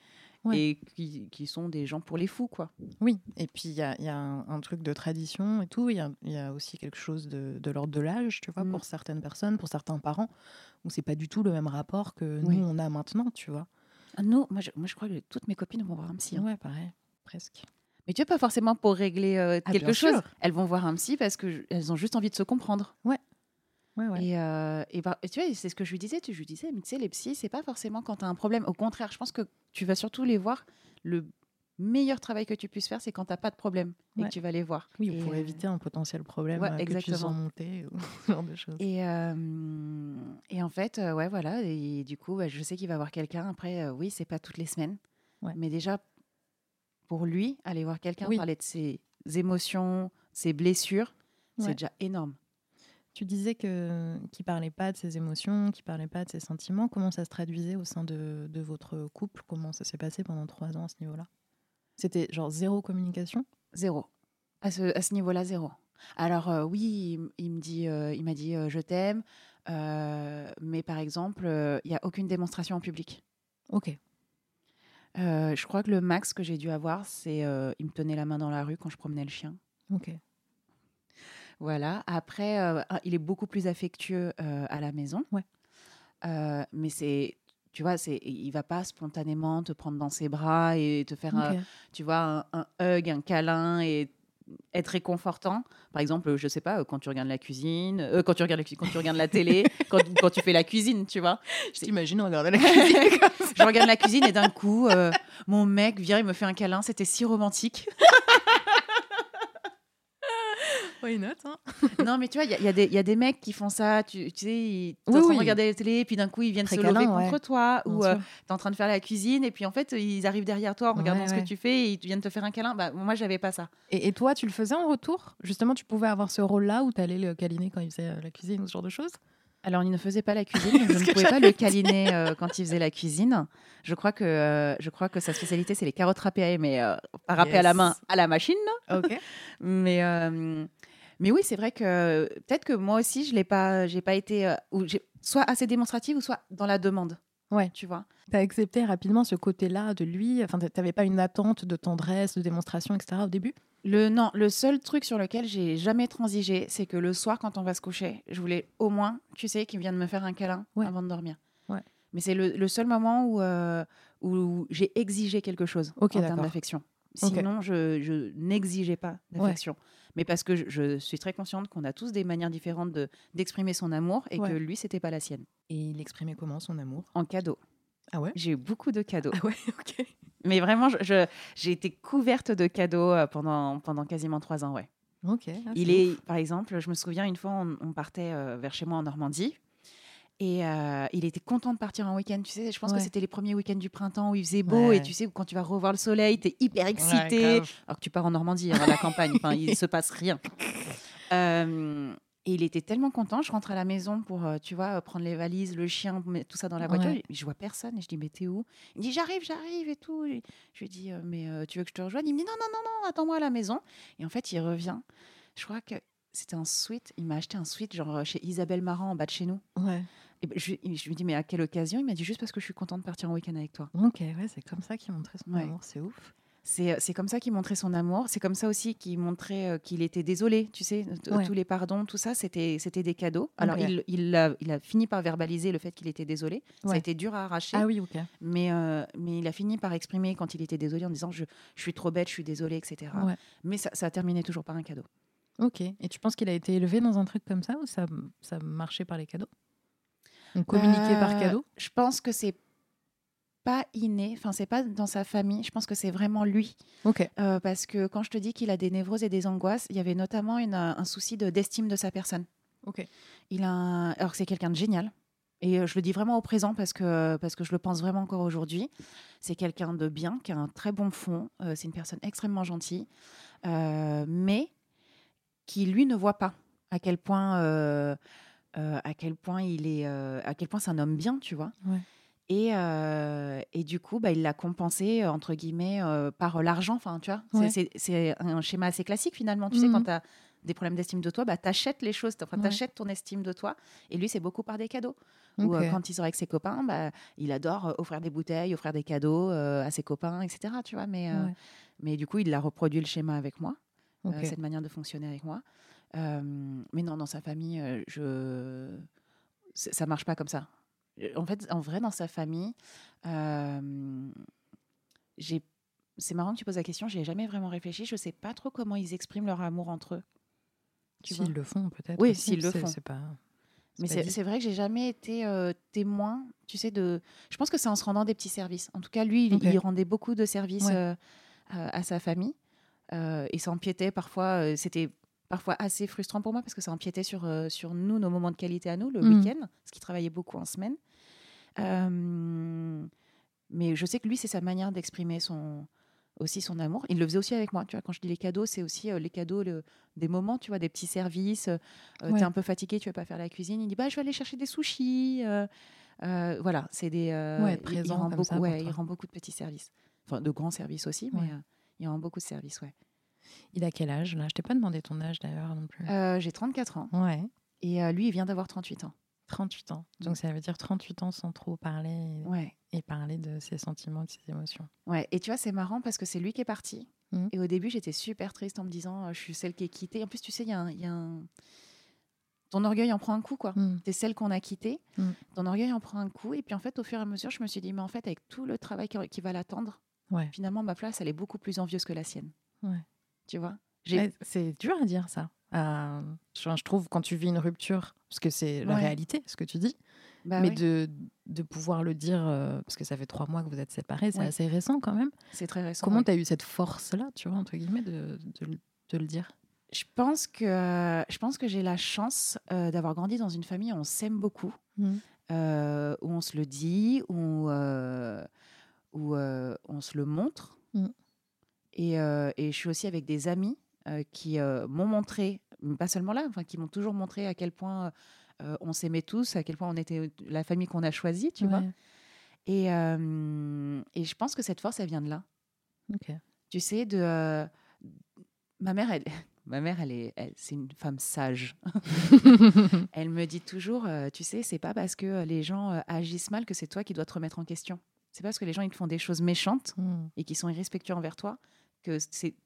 Ouais. et qui, qui sont des gens pour les fous, quoi. Oui, et puis il y a, y a un, un truc de tradition et tout. Il y y a aussi quelque chose de, de l'ordre de l'âge, tu vois, Mm. pour certaines personnes, pour certains parents, où c'est pas du tout le même rapport que Oui. nous on a maintenant, tu vois. Ah, Nous, moi je, moi, je crois que toutes mes copines vont voir un psy. hein. Ouais, pareil, presque. Mais tu vois, pas forcément pour régler euh, Ah, quelque chose. sûr. Elles vont voir un psy parce qu'elles ont juste envie de se comprendre. Ouais, ouais. Et, euh, et, bah, et tu vois, c'est ce que je lui disais. Tu, je lui disais, mais tu sais, les psys, c'est pas forcément quand tu as un problème. Au contraire, je pense que tu vas surtout les voir. Le meilleur travail que tu puisses faire, c'est quand tu n'as pas de problème et que tu vas les voir. Oui, Et, pour euh, éviter un potentiel problème ouais, euh, que tu exactement. sens monter ou ce genre de choses. Et, euh, et en fait, ouais, voilà. Et du coup, bah, je sais qu'il va voir quelqu'un. Après, oui, c'est pas toutes les semaines. Mais déjà, pour lui, aller voir quelqu'un, Oui. parler de ses émotions, ses blessures, c'est déjà énorme. Tu disais que qu'il parlait pas de ses émotions, qu'il parlait pas de ses sentiments. Comment ça se traduisait au sein de, de votre couple? Comment ça s'est passé pendant trois ans à ce niveau-là? C'était genre zéro communication? Zéro. À ce, à ce niveau-là, zéro. Alors euh, oui, il, me dit, euh, il m'a dit euh, je t'aime. Mais par exemple, il n'y a aucune démonstration en public. Ok. Je crois que le max que j'ai dû avoir, c'est il me tenait la main dans la rue quand je promenais le chien. Ok. Voilà. Après, euh, ah, il est beaucoup plus affectueux euh, à la maison. Ouais. Euh, mais c'est, tu vois, c'est, il va pas spontanément te prendre dans ses bras et te faire, un- tu vois, un, un hug, un câlin et être réconfortant. Par exemple, je sais pas, quand tu regardes la cuisine, quand tu regardes la, quand tu regardes la télé, quand, quand tu fais la cuisine, tu vois. Je t'imagine regarder la cuisine. Je regarde la cuisine et d'un coup, mon mec vient, il me fait un câlin. C'était si romantique. Why not hein? Non, mais tu vois, il y, a- y des- il y a des mecs qui font ça. Tu, tu sais, ils t'es Oui, en train oui. de regarder la télé, puis d'un coup, ils viennent Très se câlin, lever ouais. contre toi, ou euh, tu es en train de faire la cuisine, et puis en fait, ils arrivent derrière toi en Ouais, regardant ce ouais. que tu fais, et ils viennent te faire un câlin. Bah, moi, j'avais pas ça. Et, et toi, tu le faisais en retour? Justement, tu pouvais avoir ce rôle-là où tu allais le câliner quand il faisait euh, la cuisine ou ce genre de choses? Alors, il ne faisait pas la cuisine, donc je ne pouvais pas le câliner euh, quand il faisait la cuisine. Je crois que, euh, je crois que sa spécialité, c'est les carottes râpées, mais euh, pas râpées à la main, à la machine. Ok. Mais, euh, mais oui, c'est vrai que peut-être que moi aussi, je l'ai pas, j'ai pas été euh, ou soit assez démonstrative ou soit dans la demande. Ouais. Tu vois? Tu as accepté rapidement ce côté-là de lui Enfin, tu n'avais pas une attente de tendresse, de démonstration, etc. au début? Le non, le seul truc sur lequel j'ai jamais transigé, c'est que le soir, quand on va se coucher, je voulais au moins, tu sais, qu'il vienne me faire un câlin Ouais. avant de dormir. Ouais. Mais c'est le, le seul moment où, euh, où j'ai exigé quelque chose en termes d'affection. Sinon, je, je n'exigeais pas d'affection. Mais parce que je, je suis très consciente qu'on a tous des manières différentes de- d'exprimer son amour et Ouais. que lui, c'était pas la sienne. Et il exprimait comment son amour? En cadeau. Ah ouais? J'ai eu beaucoup de cadeaux. Ah ouais, ok. Mais vraiment, j'ai été couverte de cadeaux euh, pendant, pendant quasiment trois ans, ouais. Ok. ah, Il est, ouf. par exemple, je me souviens une fois, on, on partait euh, vers chez moi en Normandie. Et euh, il était content de partir en week-end. Tu sais, je pense Ouais. que c'était les premiers week-ends du printemps où il faisait beau. Ouais. Et tu sais, quand tu vas revoir le soleil, tu es hyper excité. alors que tu pars en Normandie, hein, à la campagne. Enfin, il se passe rien. Euh, et il était tellement content. Je rentre à la maison pour, euh, tu vois, prendre les valises, le chien, tout ça dans la voiture. Je vois personne. Et je dis, mais t'es où? Il me dit, j'arrive, j'arrive et tout. Et je lui dis, mais euh, tu veux que je te rejoigne? Il me dit, non, non, non, non, attends-moi à la maison. Et en fait, il revient. Je crois que c'était un sweat. Il m'a acheté un sweat, genre chez Isabelle Marant, en bas de chez nous. Ouais. Et ben, je, je lui dis, mais à quelle occasion? Il m'a dit, juste parce que je suis contente de partir en week-end avec toi. Ok, ouais, c'est comme ça qu'il montrait son Ouais. amour, c'est ouf. C'est c'est comme ça qu'il montrait son amour. C'est comme ça aussi qu'il montrait euh, qu'il était désolé, tu sais. Ouais. Tous les pardons, tout ça, c'était des cadeaux. Alors, il, il, a, il a fini par verbaliser le fait qu'il était désolé. Ça a Ouais. été dur à arracher. Ah oui, ok. mais, euh, mais il a fini par exprimer quand il était désolé en disant je, je suis trop bête, je suis désolé, etc. Ouais. Mais ça, ça a terminé toujours par un cadeau. Ok. Et tu penses qu'il a été élevé dans un truc comme ça ou ça, ça marchait par les cadeaux? On communiquait par Euh, cadeau Je pense que c'est pas inné, enfin, c'est pas dans sa famille. Je pense que c'est vraiment lui. Ok. Euh, parce que quand je te dis qu'il a des névroses et des angoisses, il y avait notamment une, euh, un souci de- d'estime de sa personne. Ok. Il a un- alors que c'est quelqu'un de génial. Et je le dis vraiment au présent parce que, parce que je le pense vraiment encore aujourd'hui. C'est quelqu'un de bien, qui a un très bon fond. Euh, c'est une personne extrêmement gentille, euh, mais qui lui ne voit pas à quel point, euh, euh, à quel point il est, euh, à quel point c'est un homme bien, tu vois. Ouais. Et, euh, et du coup, bah, il l'a compensé, entre guillemets, par l'argent. Enfin, tu vois, C'est- Ouais. c'est c'est un schéma assez classique finalement. Tu sais, Mhm. quand tu as des problèmes d'estime de toi, bah, tu achètes les choses, enfin, t'achètes ton estime de toi. Et lui, c'est beaucoup par des cadeaux. Ou euh, quand il sort avec ses copains, bah, il adore euh, offrir des bouteilles, offrir des cadeaux euh, à ses copains, etc. Tu vois, mais, Ouais. mais du coup, il a reproduit le schéma avec moi, cette manière de fonctionner avec moi. Mais non, dans sa famille, je... ça marche pas comme ça. En fait, en vrai, dans sa famille, j'ai. C'est marrant que tu poses la question, j'y ai jamais vraiment réfléchi. Je sais pas trop comment ils expriment leur amour entre eux. S'ils le font, peut-être. Oui, s'ils le font. C'est pas. Mais c'est vrai que j'ai jamais été euh, témoin, tu sais, de. Je pense que c'est en se rendant des petits services. En tout cas, lui, il, Ok. il rendait beaucoup de services Ouais. euh, à sa famille. Euh, et ça empiétait parfois. C'était parfois assez frustrant pour moi parce que ça empiétait sur, euh, sur nous, nos moments de qualité à nous, le Mhm. week-end, parce qu'il travaillait beaucoup en semaine. Euh, mais je sais que lui, c'est sa manière d'exprimer son aussi son amour. Il le faisait aussi avec moi. Tu vois, quand je dis les cadeaux, c'est aussi euh, les cadeaux le- des moments, tu vois, des petits services. Euh, Ouais. T'es un peu fatigué, tu vas pas faire la cuisine. Il dit bah je vais aller chercher des sushis. voilà, c'est des. Ouais, être il- il, présent rend comme beaucoup, ça ouais, il rend beaucoup de petits services. Enfin, de grands services aussi, mais il rend beaucoup de services, ouais. Il a quel âge là? Je t'ai pas demandé ton âge d'ailleurs non plus. Euh, J'ai 34 ans Ouais. et euh, lui, il vient d'avoir 38 ans. 38 ans. Donc ça veut dire 38 ans sans trop parler et, Ouais. et parler de ses sentiments, de ses émotions. Ouais, et tu vois, c'est marrant parce que c'est lui qui est parti. Mhm. Et au début, j'étais super triste en me disant, euh, je suis celle qui est quittée. En plus, tu sais, il y a un. il y a un- Ton orgueil en prend un coup, quoi. Mm. T'es celle qu'on a quittée. Mm. Ton orgueil en prend un coup. Et puis, en fait, au fur et à mesure, je me suis dit, mais en fait, avec tout le travail qui, qui va l'attendre, Ouais. finalement, ma place, elle est beaucoup plus envieuse que la sienne. Ouais. Tu vois C'est dur à dire ça. Euh, je, trouve quand tu vis une rupture, parce que c'est la Ouais. réalité, ce que tu dis, Bah mais de, de pouvoir le dire, euh, parce que ça fait trois mois que vous êtes séparés, c'est Ouais. assez récent quand même. c'est très récent. Comment ouais. tu as eu cette force-là, tu vois, entre guillemets, de, de, le- de le dire? Je pense que, je pense que j'ai la chance euh, d'avoir grandi dans une famille où on s'aime beaucoup. euh, où on se le dit, où, euh, où on se le montre. Mm. Et, euh, et je suis aussi avec des amis euh, qui euh, m'ont montré, mais pas seulement là, enfin, qui m'ont toujours montré à quel point on s'aimait tous, à quel point on était la famille qu'on a choisie, tu vois. Et, et je pense que cette force, elle vient de là. Tu sais, de ma mère, elle, ma mère, elle est, elle- c'est une femme sage. Elle me dit toujours, euh, tu sais, c'est pas parce que les gens euh, agissent mal que c'est toi qui dois te remettre en question. C'est pas parce que les gens ils te font des choses méchantes Mm. et qui sont irrespectueux envers toi que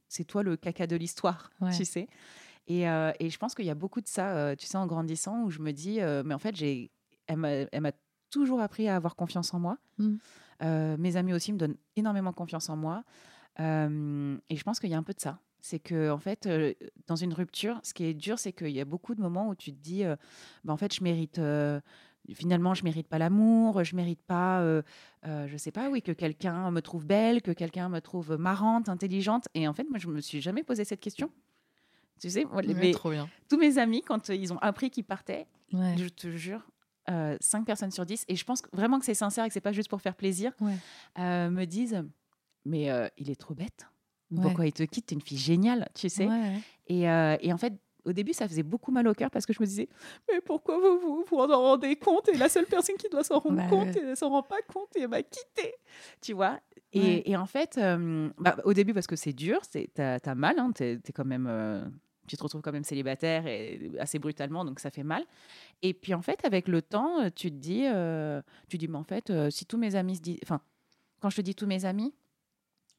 c'est toi le caca de l'histoire, Ouais. tu sais. Et, euh, et je pense qu'il y a beaucoup de ça, euh, tu sais, en grandissant, où je me dis, euh, mais en fait, j'ai, elle m'a toujours appris à avoir confiance en moi. Mm. Euh, mes amis aussi me donnent énormément confiance en moi. Et je pense qu'il y a un peu de ça. C'est que, en fait, dans une rupture, ce qui est dur, c'est qu'il y a beaucoup de moments où tu te dis, bah, en fait, je mérite. Euh, finalement, je mérite pas l'amour, je mérite pas, euh, euh, je sais pas, oui, que quelqu'un me trouve belle, que quelqu'un me trouve marrante, intelligente. Et en fait, moi, je me suis jamais posé cette question. Tu sais, moi, mes- bien. tous mes amis, quand euh, ils ont appris qu'ils partaient, Ouais. je te jure, 5 personnes sur 10, et je pense que- vraiment que c'est sincère et que c'est pas juste pour faire plaisir, Ouais. euh, me disent Mais euh, il est trop bête. Ouais. Pourquoi il te quitte? T'es une fille géniale, tu sais. Et, euh, et en fait, au début, ça faisait beaucoup mal au cœur parce que je me disais Mais pourquoi vous vous, vous en rendez compte? Et la seule personne qui doit s'en rendre Bah compte, elle s'en rend pas compte et elle m'a quitté. Tu vois? Et, Ouais. et en fait, euh, bah, au début, parce que c'est dur, c'est- t'as as mal, hein, t'es quand même. euh, tu te retrouves quand même célibataire et assez brutalement, donc ça fait mal. Et puis en fait, avec le temps, euh, tu te dis, euh, tu dis, mais en fait, si tous mes amis se disent, enfin, quand je te dis tous mes amis,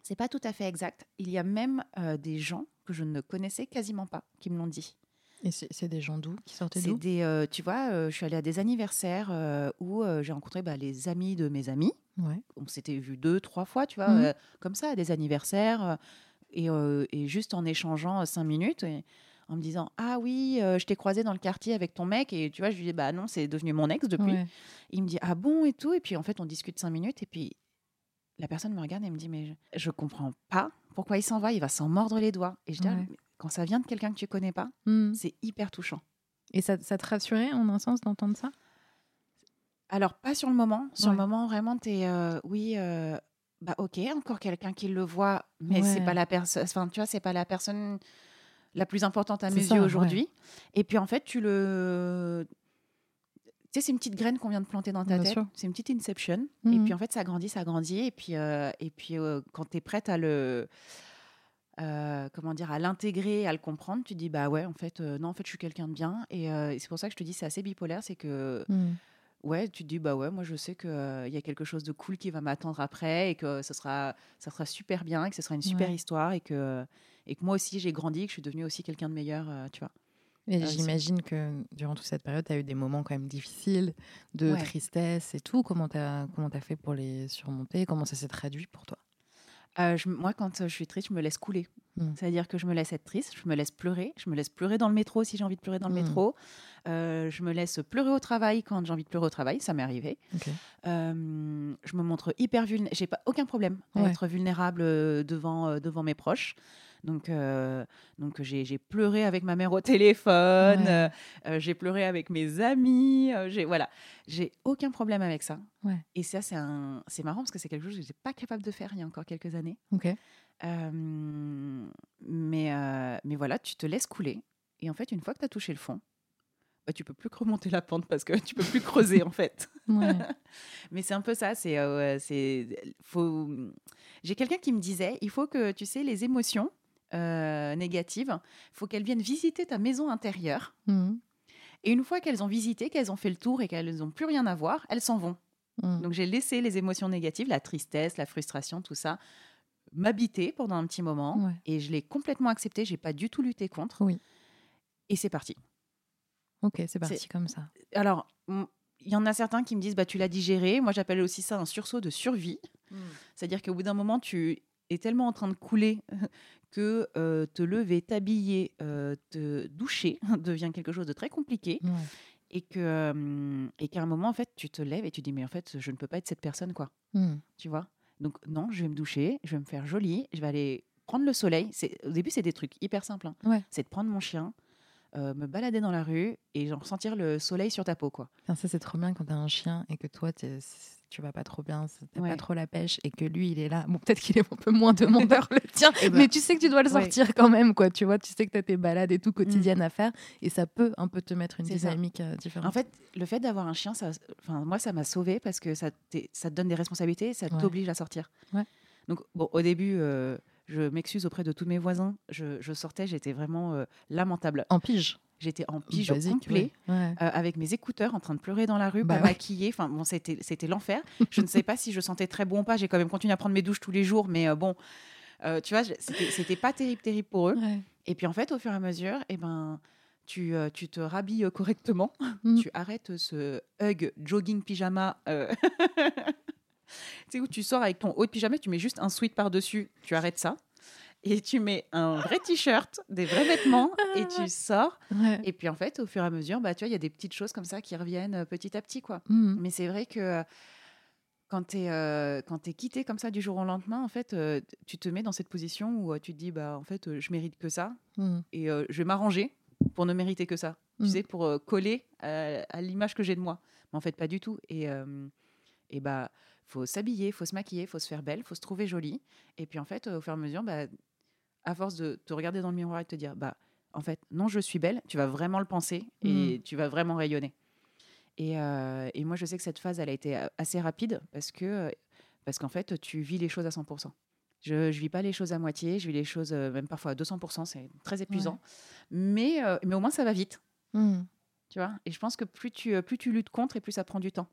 c'est pas tout à fait exact. Il y a même euh, des gens que je ne connaissais quasiment pas qui me l'ont dit. Et c'est des gens d'où? Qui sortaient d'où? des, euh, tu vois, euh, je suis allée à des anniversaires euh, où j'ai rencontré bah, les amis de mes amis. Ouais. On s'était vu deux, trois fois, tu vois, Mhm. comme ça, à des anniversaires. et, et juste en échangeant cinq minutes, et en me disant Ah oui, je t'ai croisé dans le quartier avec ton mec. Et tu vois, je lui dis Bah non, c'est devenu mon ex depuis. Ouais. Il me dit Ah bon et tout? Et puis en fait, on discute cinq minutes. Et puis la personne me regarde et me dit Mais je, comprends pas pourquoi il s'en va. Il va s'en mordre les doigts. Et je dis Ah, Ouais. quand ça vient de quelqu'un que tu connais pas, Mm. c'est hyper touchant. Et ça, ça te rassurait en un sens d'entendre ça? Alors, pas sur le moment. Sur le moment, vraiment, tu es. oui, euh, bah ok, encore quelqu'un qui le voit, mais c'est pas la personne. Enfin, tu vois, c'est pas la personne la plus importante à mes yeux aujourd'hui. Et puis, en fait, tu le. Tu sais, c'est une petite graine qu'on vient de planter dans ta Bien tête. C'est une petite inception. Et Mhm. puis, en fait, ça grandit, ça grandit. Et puis, euh, et puis euh, quand tu es prête à le. euh, comment dire, à l'intégrer, à le comprendre, tu dis bah ouais, en fait, non, en fait, je suis quelqu'un de bien. Et, et c'est pour ça que je te dis, c'est assez bipolaire, c'est que Mm. ouais, tu te dis bah ouais, moi je sais qu'il y a quelque chose de cool qui va m'attendre après et que ce sera, ça sera super bien, et que ce sera une super Ouais. histoire et que, et que moi aussi j'ai grandi, que je suis devenue aussi quelqu'un de meilleur, tu vois. Et j'imagine que durant toute cette période, tu as eu des moments quand même difficiles, de Ouais. tristesse et tout. Comment tu as, comment as fait pour les surmonter? Comment ça s'est traduit pour toi? Euh, je- moi, quand euh, je suis triste, je me laisse couler. Mm. C'est-à-dire que je me laisse être triste, je me laisse pleurer, je me laisse pleurer dans le métro si j'ai envie de pleurer dans le Mm. métro, Euh, je me laisse pleurer au travail quand j'ai envie de pleurer au travail, ça m'est arrivé. Euh, je me montre hyper vulnérable. J'ai pas aucun problème à Ouais. être vulnérable devant, devant mes proches. Donc, euh, donc j'ai j'ai pleuré avec ma mère au téléphone, Ouais. euh, euh, j'ai pleuré avec mes amis. euh, j'ai voilà, j'ai aucun problème avec ça. Ouais. Et ça, c'est un, c'est marrant parce que c'est quelque chose que j'étais pas capable de faire il y a encore quelques années. Ok. Euh, mais, euh, mais voilà, tu te laisses couler. Et en fait, une fois que tu as touché le fond, bah, tu peux plus que remonter la pente parce que tu peux plus creuser en fait. Ouais. Mais c'est un peu ça. C'est, euh, c'est, faut. J'ai quelqu'un qui me disait, il faut que tu sais les émotions euh, négatives, faut qu'elles viennent visiter ta maison intérieure Mhm. Et une fois qu'elles ont visité, qu'elles ont fait le tour et qu'elles n'ont plus rien à voir, elles s'en vont. Mm. Donc j'ai laissé les émotions négatives, la tristesse, la frustration, tout ça, m'habiter pendant un petit moment. Ouais. Et je l'ai complètement accepté. J'ai pas du tout lutté contre. Oui. Et c'est parti. Ok, c'est parti comme ça. Alors, mm, il y en a certains qui me disent bah tu l'as digéré. Moi j'appelle aussi ça un sursaut de survie. C'est-à-dire qu'au bout d'un moment tu es tellement en train de couler que euh, te lever, t'habiller, euh, te doucher devient quelque chose de très compliqué Ouais. et que euh, et qu'à un moment en fait tu te lèves et tu dis mais en fait je ne peux pas être cette personne quoi. Mm. tu vois? Donc non, je vais me doucher, je vais me faire jolie, je vais aller prendre le soleil. Au début c'est des trucs hyper simples. hein. Ouais. C'est de prendre mon chien, euh, me balader dans la rue et genre sentir le soleil sur ta peau quoi. Ça, c'est trop bien quand t'as un chien et que toi, tu vas pas trop bien, t'as Ouais. pas trop la pêche et que lui, il est là. Bon, peut-être qu'il est un peu moins demandeur, le tien, Eh ben, mais tu sais que tu dois le ouais. sortir quand même, quoi. Tu vois, tu sais que t'as tes balades et tout quotidiennes à faire et ça peut un peu te mettre une dynamique euh, différente. En fait, le fait d'avoir un chien, ça, enfin, moi, ça m'a sauvé parce que ça, te donne des responsabilités, ça Ouais. t'oblige à sortir. Donc, bon, au début, euh, je m'excuse auprès de tous mes voisins. Je, je sortais, j'étais vraiment euh, lamentable. en pige. J'étais en pige Basique, complet. ouais. Ouais. euh, avec mes écouteurs en train de pleurer dans la rue, Bah pas ouais. maquillée. Enfin, bon, c'était, c'était l'enfer. Je ne sais pas si je sentais très bon ou pas. J'ai quand même continué à prendre mes douches tous les jours, mais euh, bon, euh, tu vois, c'était, pas terrible, terrible pour eux. Et puis en fait, au fur et à mesure, eh ben, tu, euh, tu te rhabilles correctement. Mm. Tu arrêtes ce hug jogging pyjama. euh, tu sais, où tu sors avec ton haut de pyjama, tu mets juste un sweat par-dessus, tu arrêtes ça. Et tu mets un vrai t-shirt, des vrais vêtements, et tu sors. Ouais. Et puis en fait, au fur et à mesure, bah, tu vois, il y a des petites choses comme ça qui reviennent euh, petit à petit. quoi. Mm. Mais c'est vrai que euh, quand tu es, euh, quitté comme ça du jour au lendemain, en fait, euh, tu te mets dans cette position où euh, tu te dis, bah, en fait, je mérite que ça Mm. et je vais m'arranger pour ne mériter que ça. Tu sais, pour coller à, à l'image que j'ai de moi. Mais en fait, pas du tout. Et, et bah, faut s'habiller, faut se maquiller, faut se faire belle, faut se trouver jolie. Et puis en fait, au fur et à mesure, bah, à force de te regarder dans le miroir et de te dire, bah, en fait, non, je suis belle, tu vas vraiment le penser et tu vas vraiment rayonner. Et, euh, et moi, je sais que cette phase, elle a été assez rapide parce que parce qu'en fait, tu vis les choses à 100%. Je ne vis pas les choses à moitié, je vis les choses euh, même parfois à 200%, c'est très épuisant. Mais, euh, mais au moins, ça va vite, Mm. tu vois? Et je pense que plus tu, euh, plus tu luttes contre et plus ça prend du temps.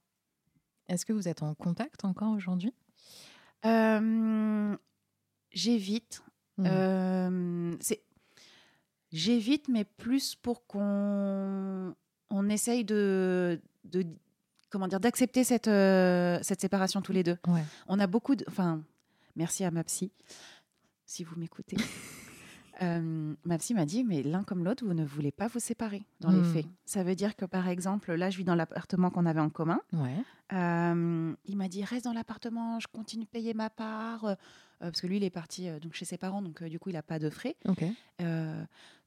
Est-ce que vous êtes en contact encore aujourd'hui? Euh, J'évite. Mm. Euh, J'évite, mais plus pour qu'on on essaye de, de comment dire d'accepter cette, euh, cette séparation tous les deux. Ouais. On a beaucoup de. Enfin, merci à ma psy, si vous m'écoutez. Euh, ma psy m'a dit, mais l'un comme l'autre, vous ne voulez pas vous séparer dans les Hmm. faits. Ça veut dire que, par exemple, là, je vis dans l'appartement qu'on avait en commun. Ouais. Euh, il m'a dit, reste dans l'appartement, je continue de payer ma part. euh, parce que lui, il est parti euh, donc chez ses parents, donc du coup, il n'a pas de frais.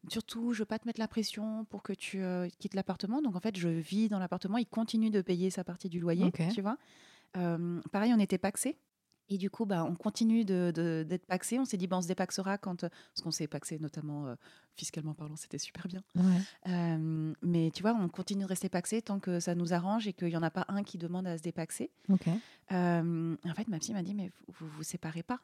Surtout, je veux pas te mettre la pression pour que tu quittes l'appartement. Donc, en fait, je vis dans l'appartement. Il continue de payer sa partie du loyer, tu vois. Pareil, on était paxés. Et du coup, bah, on continue de- de- d'être paxés. On s'est dit, bah, on se dépaxera quand. euh, Parce qu'on s'est paxé, notamment euh, fiscalement parlant, c'était super bien. Ouais. Euh, mais tu vois, on continue de rester paxés tant que ça nous arrange et qu'il n'y en a pas un qui demande à se dépaxer. Ok. Euh, en fait, ma psy m'a dit, mais vous vous, vous séparez pas.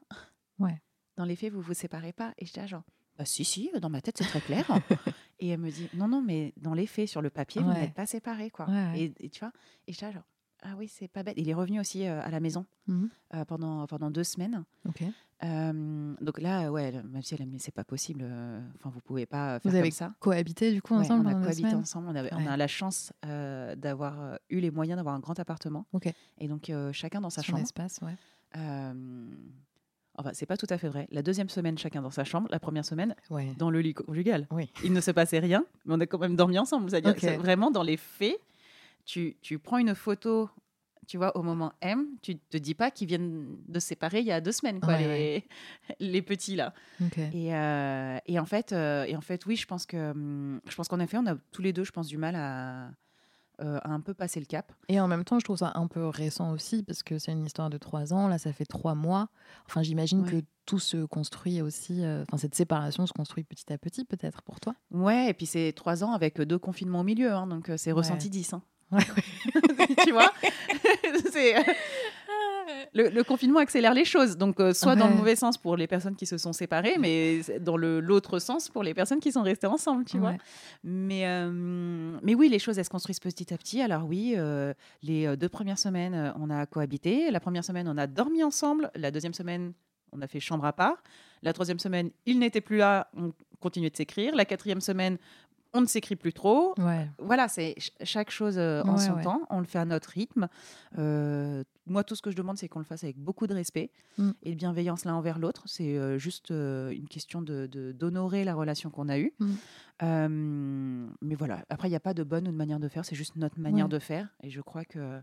Ouais. Dans les faits, vous vous séparez pas. Et j'étais genre, bah si, si, dans ma tête, c'est très clair. et elle me dit, non, non, mais dans les faits, sur le papier, vous n'êtes pas séparés, quoi. Ouais. Et, et tu vois, et j'étais genre, ah oui, c'est pas bête. Il est revenu aussi euh, à la maison Mhm. euh, pendant, pendant deux semaines. Ok. Euh, donc là, ouais, même si elle a dit, c'est pas possible, euh, enfin, vous pouvez pas faire Vous avez comme ça. cohabité du coup Ouais, ensemble on a cohabité ensemble. On, avait- on Ouais. a la chance d'avoir eu les moyens d'avoir un grand appartement. Ok. Et donc, chacun dans sa Son chambre. espace, ouais. Enfin, c'est pas tout à fait vrai. La deuxième semaine, chacun dans sa chambre. La première semaine, Ouais. dans le lit conjugal. Oui. Il ne se passait rien, mais on a quand même dormi ensemble. C'est-à-dire Ok. que c'est vraiment dans les faits, tu, tu prends une photo, tu vois, au moment M, tu te dis pas qu'ils viennent de se séparer il y a deux semaines, quoi, Ouais, les, les petits là. Et, euh, et en fait, euh, et en fait, oui, je pense que, hum, je pense qu'en effet, on a tous les deux, je pense, du mal à, euh, à un peu passer le cap. Et en même temps, je trouve ça un peu récent aussi, parce que c'est une histoire de trois ans. Là, ça fait trois mois. Enfin, j'imagine Ouais. que tout se construit aussi. euh, Enfin, cette séparation se construit petit à petit, peut-être pour toi? Ouais, et puis c'est trois ans avec deux confinements au milieu, hein, donc c'est Ouais. ressenti 10. hein. Tu vois C'est- le, le confinement accélère les choses. Donc, euh, soit dans le mauvais sens pour les personnes qui se sont séparées, mais dans l'autre sens pour les personnes qui sont restées ensemble, tu vois. Mais, euh, mais oui, les choses, elles se construisent petit à petit. Alors oui, euh, les euh, deux premières semaines, euh, on a cohabité. La première semaine, on a dormi ensemble. La deuxième semaine, on a fait chambre à part. La troisième semaine, il n'était plus là, on continuait de s'écrire. La quatrième semaine, on ne s'écrit plus trop. Ouais. Voilà, c'est ch- chaque chose euh, en Ouais, son ouais. temps. On le fait à notre rythme. Euh, moi, tout ce que je demande, c'est qu'on le fasse avec beaucoup de respect Mm. et de bienveillance l'un envers l'autre. C'est euh, juste une question de de- d'honorer la relation qu'on a eue. Mm. Mais voilà, après, il n'y a pas de bonne ou de manière de faire. C'est juste notre manière de faire. Et je crois que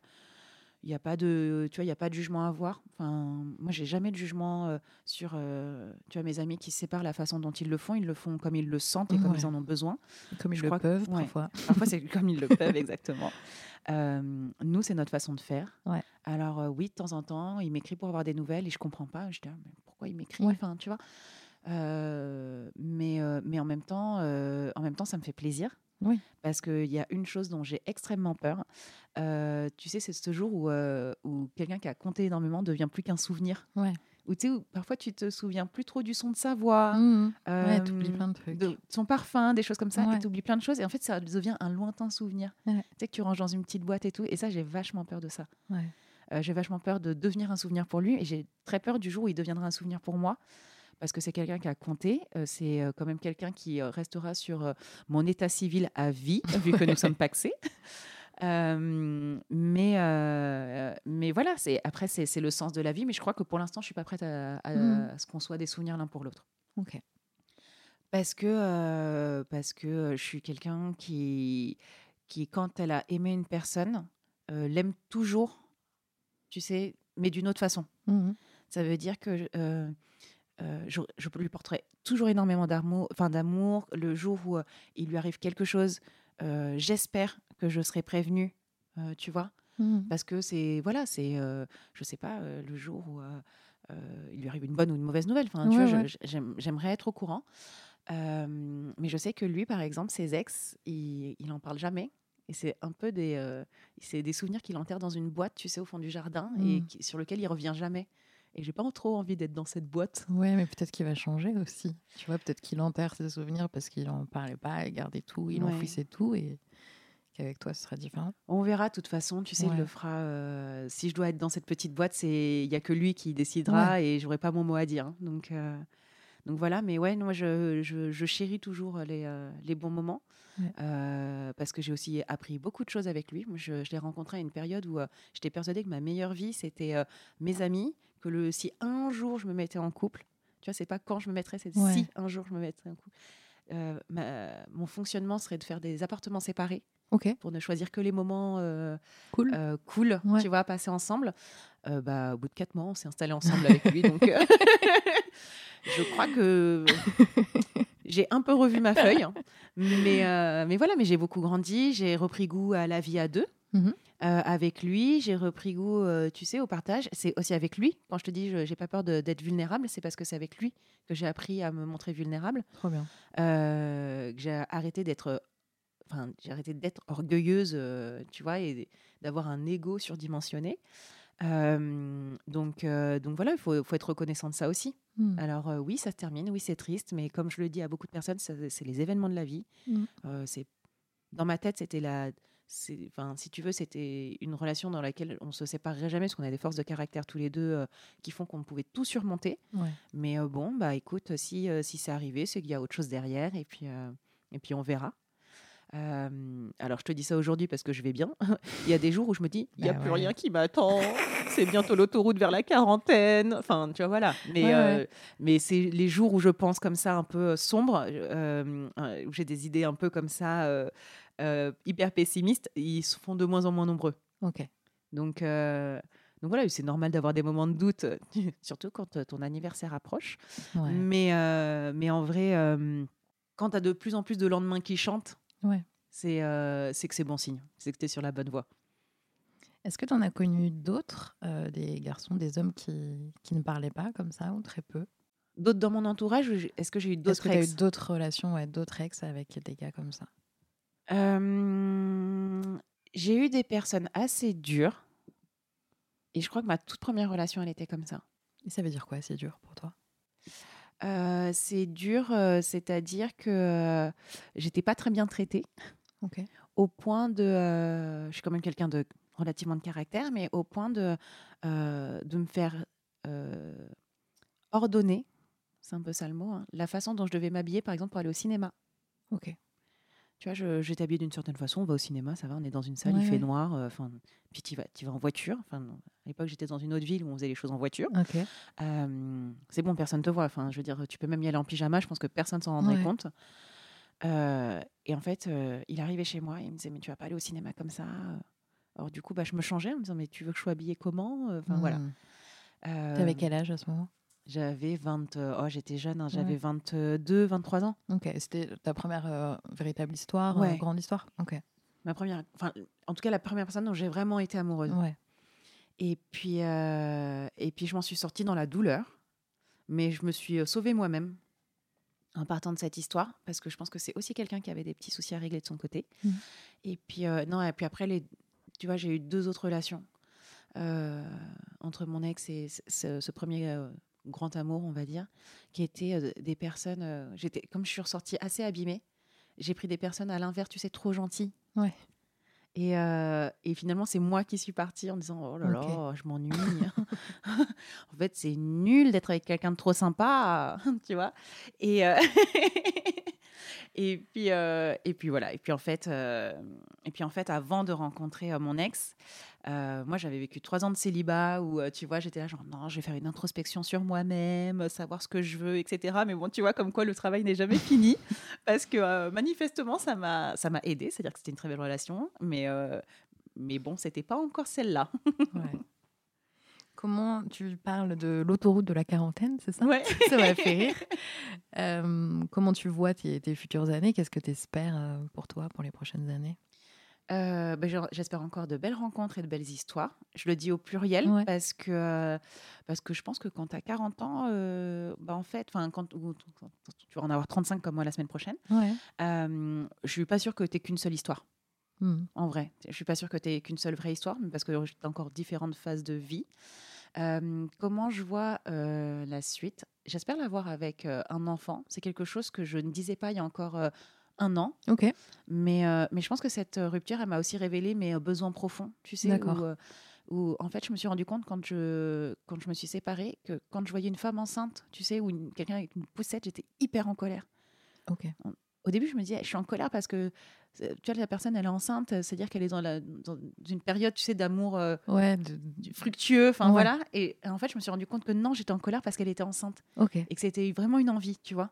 il n'y a pas de, tu vois, il y a pas de jugement à avoir. Enfin, moi, j'ai jamais de jugement euh, sur, euh, tu vois, mes amis qui séparent la façon dont ils le font. Ils le font comme ils le sentent et comme Ouais. ils en ont besoin. Comme ils le que- peuvent ouais. parfois. Parfois, c'est comme ils le peuvent, exactement. Euh, nous, c'est notre façon de faire. Ouais. Alors, oui, de temps en temps, il m'écrit pour avoir des nouvelles et je comprends pas. Je dis, ah, mais pourquoi il m'écrit. Enfin, tu vois. Mais, mais en même temps, en même temps, ça me fait plaisir. Oui. Parce qu'il y a une chose dont j'ai extrêmement peur. Euh, tu sais, c'est ce jour où, euh, où quelqu'un qui a compté énormément devient plus qu'un souvenir. Ouais. Ou tu sais, où parfois tu te souviens plus trop du son de sa voix, euh, Ouais, t'oublies plein de trucs. de son parfum, des choses comme ça, Ouais. et tu oublies plein de choses. Et en fait, ça devient un lointain souvenir. Tu sais que tu ranges dans une petite boîte et tout. Et ça, j'ai vachement peur de ça. Ouais. J'ai vachement peur de devenir un souvenir pour lui. Et j'ai très peur du jour où il deviendra un souvenir pour moi. Parce que c'est quelqu'un qui a compté. euh, c'est quand même quelqu'un qui restera sur euh, mon état civil à vie, vu que nous sommes paxés. Euh, mais, euh, mais voilà, c'est, après, c'est, c'est le sens de la vie. Mais je crois que pour l'instant, je suis pas prête à, à- Mhm. à ce qu'on soit des souvenirs l'un pour l'autre. Ok. Parce que, euh, parce que je suis quelqu'un qui, qui, quand elle a aimé une personne, l'aime toujours, tu sais, mais d'une autre façon. Mhm. Ça veut dire que je, je lui porterai toujours énormément d'amour. Enfin, d'amour. Le jour où il lui arrive quelque chose, euh, j'espère que je serai prévenue, euh, tu vois Mhm. parce que c'est voilà c'est euh, je sais pas euh, le jour où il lui arrive une bonne ou une mauvaise nouvelle enfin tu vois, ouais. j'aimerais être au courant mais je sais que lui par exemple ses ex il, il en parle jamais et c'est un peu des c'est des souvenirs qu'il enterre dans une boîte tu sais au fond du jardin et Mm. qui- sur lequel il revient jamais et j'ai pas trop envie d'être dans cette boîte Ouais, mais peut-être qu'il va changer aussi. Tu vois, peut-être qu'il enterre ses souvenirs parce qu'il en parlait pas, il gardait tout, il Ouais. enfouissait tout et qu'avec toi, ce sera différent. On verra de toute façon, tu sais, il Ouais. le fera. euh, si je dois être dans cette petite boîte, c'est il y a que lui qui décidera et j'aurai pas mon mot à dire. hein. Donc euh, donc voilà, mais ouais, moi je, je, je chéris toujours les, euh, les bons moments Ouais. parce que j'ai aussi appris beaucoup de choses avec lui. Moi, je, je l'ai rencontré à une période où j'étais persuadée que ma meilleure vie c'était mes amis, que le si un jour je me mettais en couple, tu vois, c'est pas quand je me mettrais, c'est Ouais. si un jour je me mettrais en couple. euh, ma- mon fonctionnement serait de faire des appartements séparés pour ne choisir que les moments euh, cool. euh, cool, Ouais. tu vois, passer ensemble. Bah, au bout de quatre mois, on s'est installé ensemble avec lui. Donc, je crois que j'ai un peu revu ma feuille. hein. Mais, mais voilà, mais j'ai beaucoup grandi. J'ai repris goût à la vie à deux. Mhm. Euh, avec lui, j'ai repris goût, euh, tu sais, au partage. C'est aussi avec lui. Quand je te dis, je- j'ai pas peur de- d'être vulnérable, c'est parce que c'est avec lui que j'ai appris à me montrer vulnérable Trop bien. euh, que j'ai arrêté d'être enfin j'ai arrêté d'être orgueilleuse tu vois et d'avoir un ego surdimensionné Euh, donc euh, donc voilà il faut, faut être reconnaissant de ça aussi Mhm. alors euh, oui ça se termine oui c'est triste mais comme je le dis à beaucoup de personnes ça- c'est les événements de la vie. Euh, c'est dans ma tête c'était la enfin si tu veux c'était une relation dans laquelle on se séparerait jamais parce qu'on a des forces de caractère tous les deux euh, qui font qu'on pouvait tout surmonter Ouais. mais euh, bon, bah écoute, si, euh, si c'est arrivé, c'est qu'il y a autre chose derrière et puis, et puis on verra. Alors je te dis ça aujourd'hui parce que je vais bien. il y a des jours où je me dis, il n'y a Bah plus ouais. rien qui m'attend. c'est bientôt l'autoroute vers la quarantaine. Enfin, tu vois, voilà. Mais, Ouais, euh, ouais. mais c'est les jours où je pense comme ça un peu sombre, euh, où j'ai des idées un peu comme ça, euh, euh, hyper pessimistes, ils se font de moins en moins nombreux. Ok. Donc, euh, donc voilà, c'est normal d'avoir des moments de doute, surtout quand euh, ton anniversaire approche. Ouais. Mais, euh, mais en vrai, quand tu as de plus en plus de lendemains qui chantent, Ouais. c'est que c'est bon signe, c'est que tu es sur la bonne voie. Est-ce que tu en as connu d'autres, des garçons, des hommes qui, qui ne parlaient pas comme ça ou très peu? D'autres dans mon entourage, est-ce que j'ai eu Est-ce d'autres que tu as ex? eu d'autres relations, ouais, d'autres ex avec des gars comme ça? Euh, J'ai eu des personnes assez dures. Et je crois que ma toute première relation, elle était comme ça. Et ça veut dire quoi, c'est dur pour toi? Euh, c'est dur, euh, c'est-à-dire que j'étais pas très bien traitée, Ok. au point de. je suis quand même quelqu'un de relativement de caractère, mais au point de, de me faire ordonner, c'est un peu ça le mot, hein, la façon dont je devais m'habiller, par exemple, pour aller au cinéma. Ok. Tu vois, je- j'étais habillée d'une certaine façon, on va au cinéma, ça va, on est dans une salle, Ouais, il fait ouais. noir, euh, enfin, puis tu vas, vas en voiture. Enfin, à l'époque, j'étais dans une autre ville où on faisait les choses en voiture. Euh, c'est bon, personne te voit. Enfin, je veux dire, tu peux même y aller en pyjama. Je pense que personne s'en rendrait Ouais. compte. Euh, et en fait, euh, il arrivait chez moi. Et il me disait, mais tu vas pas aller au cinéma comme ça. Alors du coup, bah, je me changeais en me disant, mais tu veux que je sois habillée comment Enfin voilà. Hmm. T'avais quel âge à ce moment? J'avais 20. euh, Oh, j'étais jeune. hein, Ouais. J'avais 22, 23 ans. Ok. C'était ta première euh, véritable histoire, euh, Ouais. grande histoire? Ok. Ma première. Enfin, en tout cas, la première personne dont j'ai vraiment été amoureuse. Ouais. Et puis, euh, et puis, je m'en suis sortie dans la douleur, mais je me suis sauvée moi-même en partant de cette histoire, parce que je pense que c'est aussi quelqu'un qui avait des petits soucis à régler de son côté. Mhm. Et puis, non, et puis après, les, tu vois, j'ai eu deux autres relations euh, entre mon ex et ce, ce- ce premier euh, grand amour, on va dire, qui étaient euh, des personnes. euh, j'étais, comme je suis ressortie assez abîmée, j'ai pris des personnes à l'inverse, tu sais, trop gentilles. Ouais. Et, euh, et finalement, c'est moi qui suis partie en disant Oh là là, je m'ennuie. en fait, c'est nul d'être avec quelqu'un de trop sympa, tu vois. Et, euh, et, puis, euh, et puis voilà. Et puis en fait, et puis en fait avant de rencontrer mon ex, euh, moi j'avais vécu trois ans de célibat où euh, tu vois, j'étais là genre non, je vais faire une introspection sur moi-même, savoir ce que je veux, etc. Mais bon, tu vois, comme quoi le travail n'est jamais fini parce que euh, manifestement ça m'a ça m'a aidé, c'est-à-dire que c'était une très belle relation, mais euh, mais bon, c'était pas encore celle-là. Ouais. Comment tu parles de l'autoroute de la quarantaine, c'est ça? Ouais. Ça m'a fait rire. Euh, comment tu vois tes, tes futures années? Qu'est-ce que tu espères pour toi pour les prochaines années? Euh, ben, j'en- J'espère encore de belles rencontres et de belles histoires. Je le dis au pluriel Ouais. parce, que, euh, parce que je pense que quand tu as 40 ans, euh, bah, en fait, quand, quand tu vas en avoir 35 comme moi la semaine prochaine, Ouais. euh, je suis pas sûre que tu qu'une seule histoire. Hmm. En vrai, je suis pas sûre que tu qu'une seule vraie histoire, mais parce que j'ai encore différentes phases de vie. Comment je vois la suite? J'espère l'avoir avec un enfant. C'est quelque chose que je ne disais pas il y a encore un an. Ok. Mais, euh, mais je pense que cette euh, rupture, elle m'a aussi révélé mes euh, besoins profonds. Tu sais, D'accord. où, où, en fait, je me suis rendu compte quand je, quand je me suis séparée que quand je voyais une femme enceinte, tu sais, ou quelqu'un avec une poussette, j'étais hyper en colère. Ok. Au début, je me disais, je suis en colère parce que tu vois, la personne, elle est enceinte, c'est-à-dire qu'elle est dans, la, dans une période, tu sais, d'amour euh, Ouais. de- fructueux. Enfin, Ouais. voilà. Et, en fait, je me suis rendu compte que non, j'étais en colère parce qu'elle était enceinte Ok. et que c'était vraiment une envie, tu vois.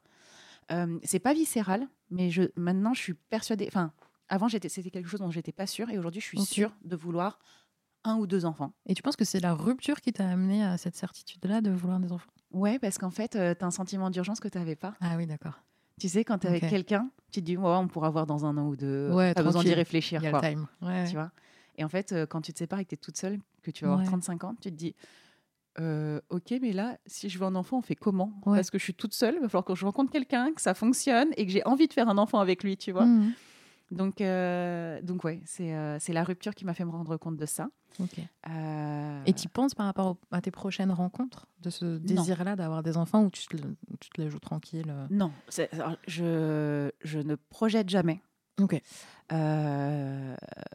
Euh, c'est pas viscéral, mais je, maintenant je suis persuadée. Enfin, avant j'étais, c'était quelque chose dont j'étais pas sûre, et aujourd'hui je suis sûre de vouloir un ou deux enfants. Et tu penses que c'est la rupture qui t'a amené à cette certitude-là de vouloir des enfants? Ouais, parce qu'en fait, tu as un sentiment d'urgence que tu n'avais pas. Ah oui, d'accord. Tu sais, quand tu es avec quelqu'un, tu te dis, on pourra voir dans un an ou deux. Ouais, pas besoin d'y réfléchir. Il y a Quoi, le time. Ouais. tu vois? Et en fait, euh, quand tu te sépares et que tu es toute seule, que tu vas avoir Ouais. 35 ans, tu te dis, euh, ok, mais là, si je veux un enfant, on fait comment? Ouais. Parce que je suis toute seule, il va falloir que je rencontre quelqu'un, que ça fonctionne et que j'ai envie de faire un enfant avec lui, tu vois. Mhm. Donc, euh, donc ouais, c'est euh, la rupture qui m'a fait me rendre compte de ça. Euh, Et tu penses par rapport au- à tes prochaines rencontres de ce désir-là d'avoir des enfants ou tu te, tu te les joues tranquille euh? Non, alors, je, je ne projette jamais. Ok. Euh,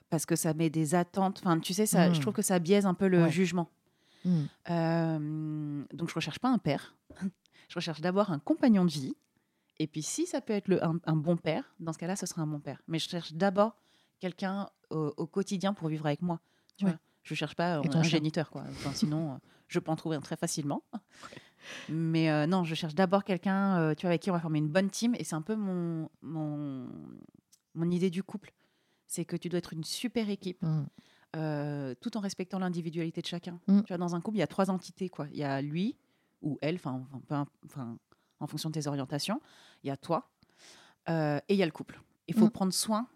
parce que ça met des attentes. Enfin, tu sais, ça, je trouve que ça biaise un peu le Ouais. jugement. Hmm. Euh, donc, je recherche pas un père. je recherche d'abord un compagnon de vie. Et puis, si ça peut être le, un, un bon père, dans ce cas-là, ce sera un bon père. Mais je cherche d'abord quelqu'un au, au quotidien pour vivre avec moi. Tu Ouais. vois je cherche pas un géniteur, quoi. Enfin, sinon, euh, je peux en trouver un très facilement. Mais euh, non, je cherche d'abord quelqu'un, euh, tu vois, avec qui on va former une bonne team. Et c'est un peu mon, mon, mon idée du couple. C'est que tu dois être une super équipe, Hmm. Euh, tout en respectant l'individualité de chacun. Mm. Tu vois, dans un couple, il y a trois entités, quoi. Il y a lui ou elle, enfin, en fonction de tes orientations. Il y a toi euh, et il y a le couple. Il faut Mm. prendre soin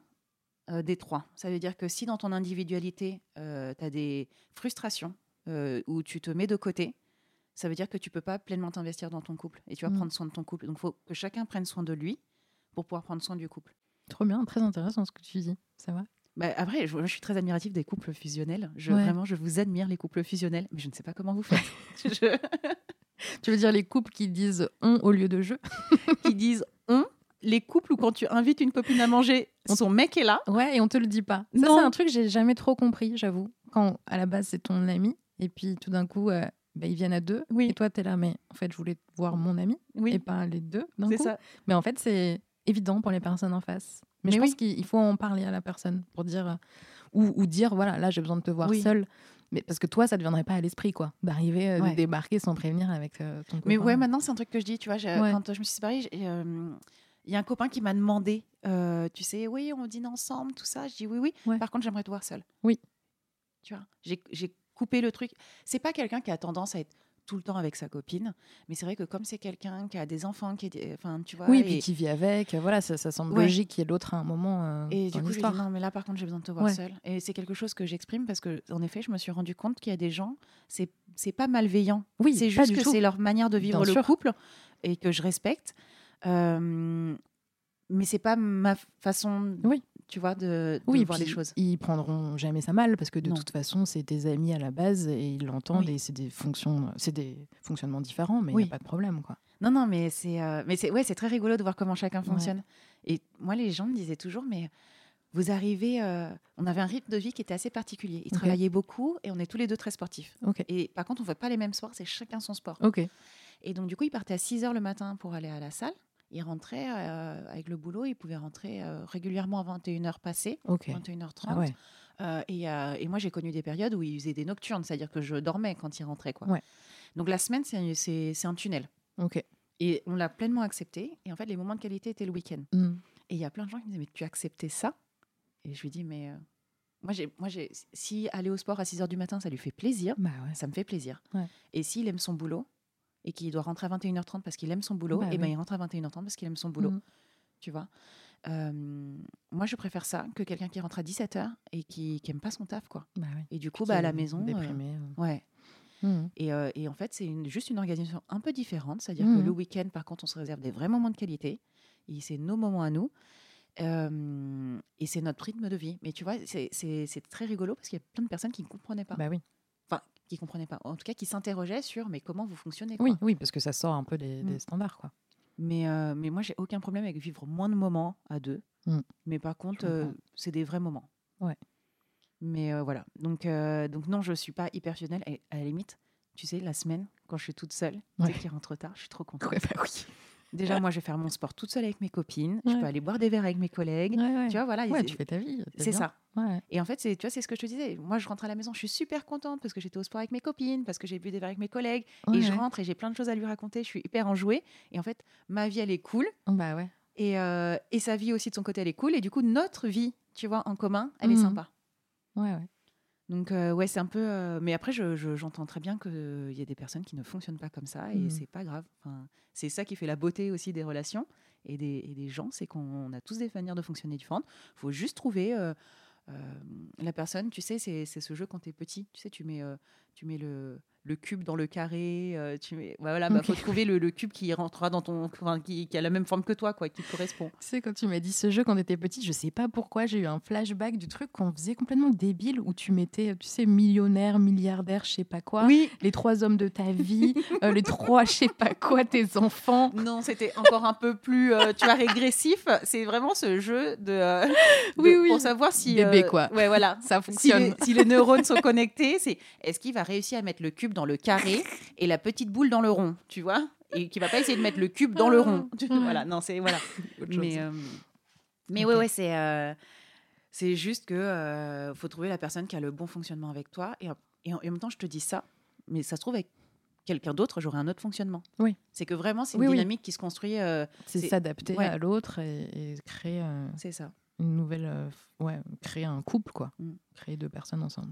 euh, des trois. Ça veut dire que si dans ton individualité, tu as des frustrations où tu te mets de côté, ça veut dire que tu peux pas pleinement t'investir dans ton couple et tu vas Mm. prendre soin de ton couple. Donc, il faut que chacun prenne soin de lui pour pouvoir prendre soin du couple. Trop bien, très intéressant ce que tu dis. Ça va Bah, après, je, suis très admirative des couples fusionnels. Je, Ouais. Vraiment, je vous admire les couples fusionnels, mais je ne sais pas comment vous faites. Je- Tu veux dire les couples qui disent on au lieu de je qui disent on. Les couples où quand tu invites une copine à manger, son mec est là. Ouais, et on te le dit pas. Ça, c'est un truc que j'ai jamais trop compris, j'avoue. Quand à la base, c'est ton ami, et puis tout d'un coup, euh, bah, ils viennent à deux. Oui. Et toi, tu es là, mais en fait, je voulais voir mon ami Oui, et pas les deux d'un coup. ça. Mais en fait, c'est évident pour les personnes en face. Mais, Mais je oui. pense qu'il il faut en parler à la personne pour dire. euh, Ou, ou dire, voilà, là, j'ai besoin de te voir Oui. seule. Mais parce que toi, ça ne viendrait pas à l'esprit, quoi, d'arriver, euh, Ouais. de débarquer sans prévenir avec euh, ton copain. Mais ouais, maintenant, c'est un truc que je dis. Tu vois, Ouais. quand je me suis séparée, euh, il y a un copain qui m'a demandé, euh, tu sais, oui, on dîne ensemble, tout ça. Je dis oui, oui. Ouais. Par contre, j'aimerais te voir seule. Oui. Tu vois, j'ai j'ai coupé le truc. C'est pas quelqu'un qui a tendance à être tout le temps avec sa copine, mais c'est vrai que comme c'est quelqu'un qui a des enfants, qui est, enfin, tu vois, Oui, et, puis qui vit avec, euh, voilà, ça, ça semble Ouais. logique qu'il y ait l'autre à un moment euh, et dans du coup, je dit non, mais là, par contre, j'ai besoin de te voir Ouais. seule. Et c'est quelque chose que j'exprime parce que, en effet, je me suis rendu compte qu'il y a des gens, c'est c'est pas malveillant. Oui, c'est juste que c'est leur manière de vivre Bien le sûr. couple et que je respecte. Euh, mais c'est pas ma façon, Oui. Tu vois, de, de Oui, voir les choses. Ils prendront jamais ça mal parce que de Non. toute façon, c'est tes amis à la base et ils l'entendent Oui. et c'est des fonctions, c'est des fonctionnements différents, mais il Oui. n'y a pas de problème, quoi. Non, non, mais c'est, euh, mais c'est, ouais, c'est très rigolo de voir comment chacun fonctionne. Et moi, les gens me disaient toujours, mais vous arrivez, euh, on avait un rythme de vie qui était assez particulier. Il Ok. travaillait beaucoup et on est tous les deux très sportifs. Et par contre, on ne fait pas les mêmes sports, c'est chacun son sport. Ok. Et donc, du coup, il partait à 6 heures le matin pour aller à la salle. Il rentrait euh, avec le boulot, il pouvait rentrer euh, régulièrement à 21h passées, Ok. 21h30. Ah ouais. Euh, et, et moi, j'ai connu des périodes où il faisait des nocturnes, c'est-à-dire que je dormais quand il rentrait. Quoi. Ouais. Donc la semaine, c'est un tunnel. Et on l'a pleinement accepté. Et en fait, les moments de qualité étaient le week-end. Hmm. Et il y a plein de gens qui me disaient, mais tu as accepté ça? Et je lui dis, mais moi, si aller au sport à 6 heures du matin, ça lui fait plaisir, Bah ouais. ça me fait plaisir. Et s'il aime son boulot et qu'il doit rentrer à 21h30 parce qu'il aime son boulot, Bah et ben oui. il rentre à 21h30 parce qu'il aime son boulot. Mhm. Tu vois? Euh, Moi, je préfère ça que quelqu'un qui rentre à 17h et qui n'aime pas son taf. quoi. Bah. Et du coup, bah, à la maison. euh, Déprimé. euh. ouais. Hmm. Et, euh, et en fait, c'est juste une organisation un peu différente. C'est-à-dire que le week-end, par contre, on se réserve des vrais moments de qualité. Et c'est nos moments à nous. Et c'est notre rythme de vie. Mais tu vois, c'est très rigolo parce qu'il y a plein de personnes qui ne comprenaient pas. Bah oui. Qui ne comprenaient pas. En tout cas, qui s'interrogeaient sur mais comment vous fonctionnez. quoi. Oui, oui, parce que ça sort un peu des, des Mm. standards, quoi. Mais, euh, mais moi, j'ai aucun problème avec vivre moins de moments à deux. Mm. Mais par contre, euh, c'est des vrais moments. Ouais. Mais euh, voilà. Donc, euh, donc non, je suis pas hyper fusionnelle. Et à la limite, tu sais, la semaine, quand je suis toute seule, Ouais. dès qu'il rentre tard, je suis trop contente. Ouais, bah oui. Déjà, moi, je vais faire mon sport toute seule avec mes copines. Je peux aller boire des verres avec mes collègues. Ouais, ouais. Tu vois, voilà. Tu fais ta vie. c'est ça. Et en fait, c'est, tu vois, c'est ce que je te disais. Moi, je rentre à la maison, je suis super contente parce que j'étais au sport avec mes copines, parce que j'ai bu des verres avec mes collègues. Et je rentre et j'ai plein de choses à lui raconter. Je suis hyper enjouée. Et en fait, ma vie, elle est cool. Bah ouais. Et, euh, et sa vie aussi de son côté, elle est cool. Et du coup, notre vie, tu vois, en commun, elle est Mhm. sympa. Ouais, ouais. Donc, euh, ouais, c'est un peu. euh, Mais après, je- je- j'entends très bien qu'il y a des personnes qui ne fonctionnent pas comme ça. Et Mhm. c'est pas grave. Enfin, c'est ça qui fait la beauté aussi des relations et des, et des gens. C'est qu'on a tous des manières de fonctionner différentes. Il faut juste trouver. euh, euh, la personne, tu sais, c'est c'est ce jeu quand tu es petit. Tu sais, tu mets, euh, tu mets le, le cube dans le carré. euh, tu mets, voilà, bah, faut trouver le, le cube qui rentrera dans ton. enfin, qui, qui a la même forme que toi, quoi, qui te correspond. Tu sais, quand tu m'as dit ce jeu quand on était petit, je sais pas pourquoi, j'ai eu un flashback du truc qu'on faisait complètement débile où tu mettais, tu sais, millionnaire, milliardaire, je sais pas quoi, Oui, les trois hommes de ta vie, euh, les trois, je sais pas quoi, tes enfants. Non, c'était encore un peu plus, euh, tu vois, régressif. C'est vraiment ce jeu de, de- Oui, oui. pour savoir si Bébé, quoi. Ouais, voilà. Ça Si fonctionne. les, si les neurones sont connectés, c'est est-ce qu'il va réussir à mettre le cube dans le carré et la petite boule dans le rond, tu vois Et qui va pas essayer de mettre le cube dans le rond. Ah. Voilà, non, c'est voilà. Mais, euh, mais ouais, ouais, c'est euh, c'est juste que euh, faut trouver la personne qui a le bon fonctionnement avec toi. Et, et en, et en même temps, je te dis ça, mais ça se trouve avec quelqu'un d'autre, j'aurai un autre fonctionnement. Oui. C'est que vraiment, c'est une Oui, oui. dynamique qui se construit. euh, c'est s'adapter ouais. à l'autre et, et créer euh, c'est ça. une nouvelle, euh, ouais, créer un couple, quoi. Mm. Créer deux personnes ensemble.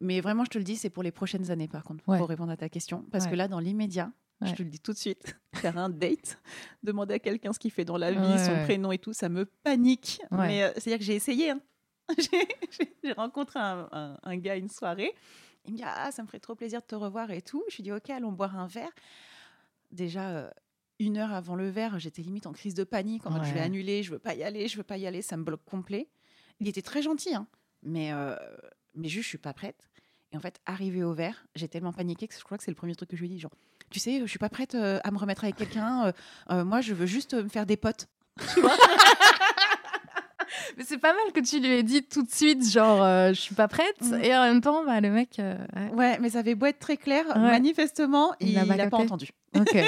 Mais vraiment, je te le dis, c'est pour les prochaines années, par contre, Ouais. pour répondre à ta question. Parce Ouais. que là, dans l'immédiat, je te le dis tout de suite, faire un date, demander à quelqu'un ce qu'il fait dans la vie, son prénom et tout, ça me panique. Mais euh, c'est-à-dire que j'ai essayé. hein. J'ai- rencontré un, un- un gars une soirée. Il me dit Ah, ça me ferait trop plaisir de te revoir et tout. Je lui dis Ok, allons boire un verre. Déjà, euh, une heure avant le verre, j'étais limite en crise de panique. En mode, je vais annuler, je veux pas y aller, je veux pas y aller, ça me bloque complet. Il était très gentil, hein, mais, euh, mais juste, je suis pas prête. Et en fait, arrivé au verre, j'ai tellement paniqué que je crois que c'est le premier truc que je lui ai dit, genre, tu sais, je suis pas prête euh, à me remettre avec quelqu'un. euh, euh, moi, je veux juste me faire des potes. Mais c'est pas mal que tu lui aies dit tout de suite, genre, euh, je suis pas prête. Mm. Et en même temps, bah, le mec. euh, ouais. Ouais, mais ça avait beau être très clair, Ouais. manifestement, Il n'a pas entendu. Ok.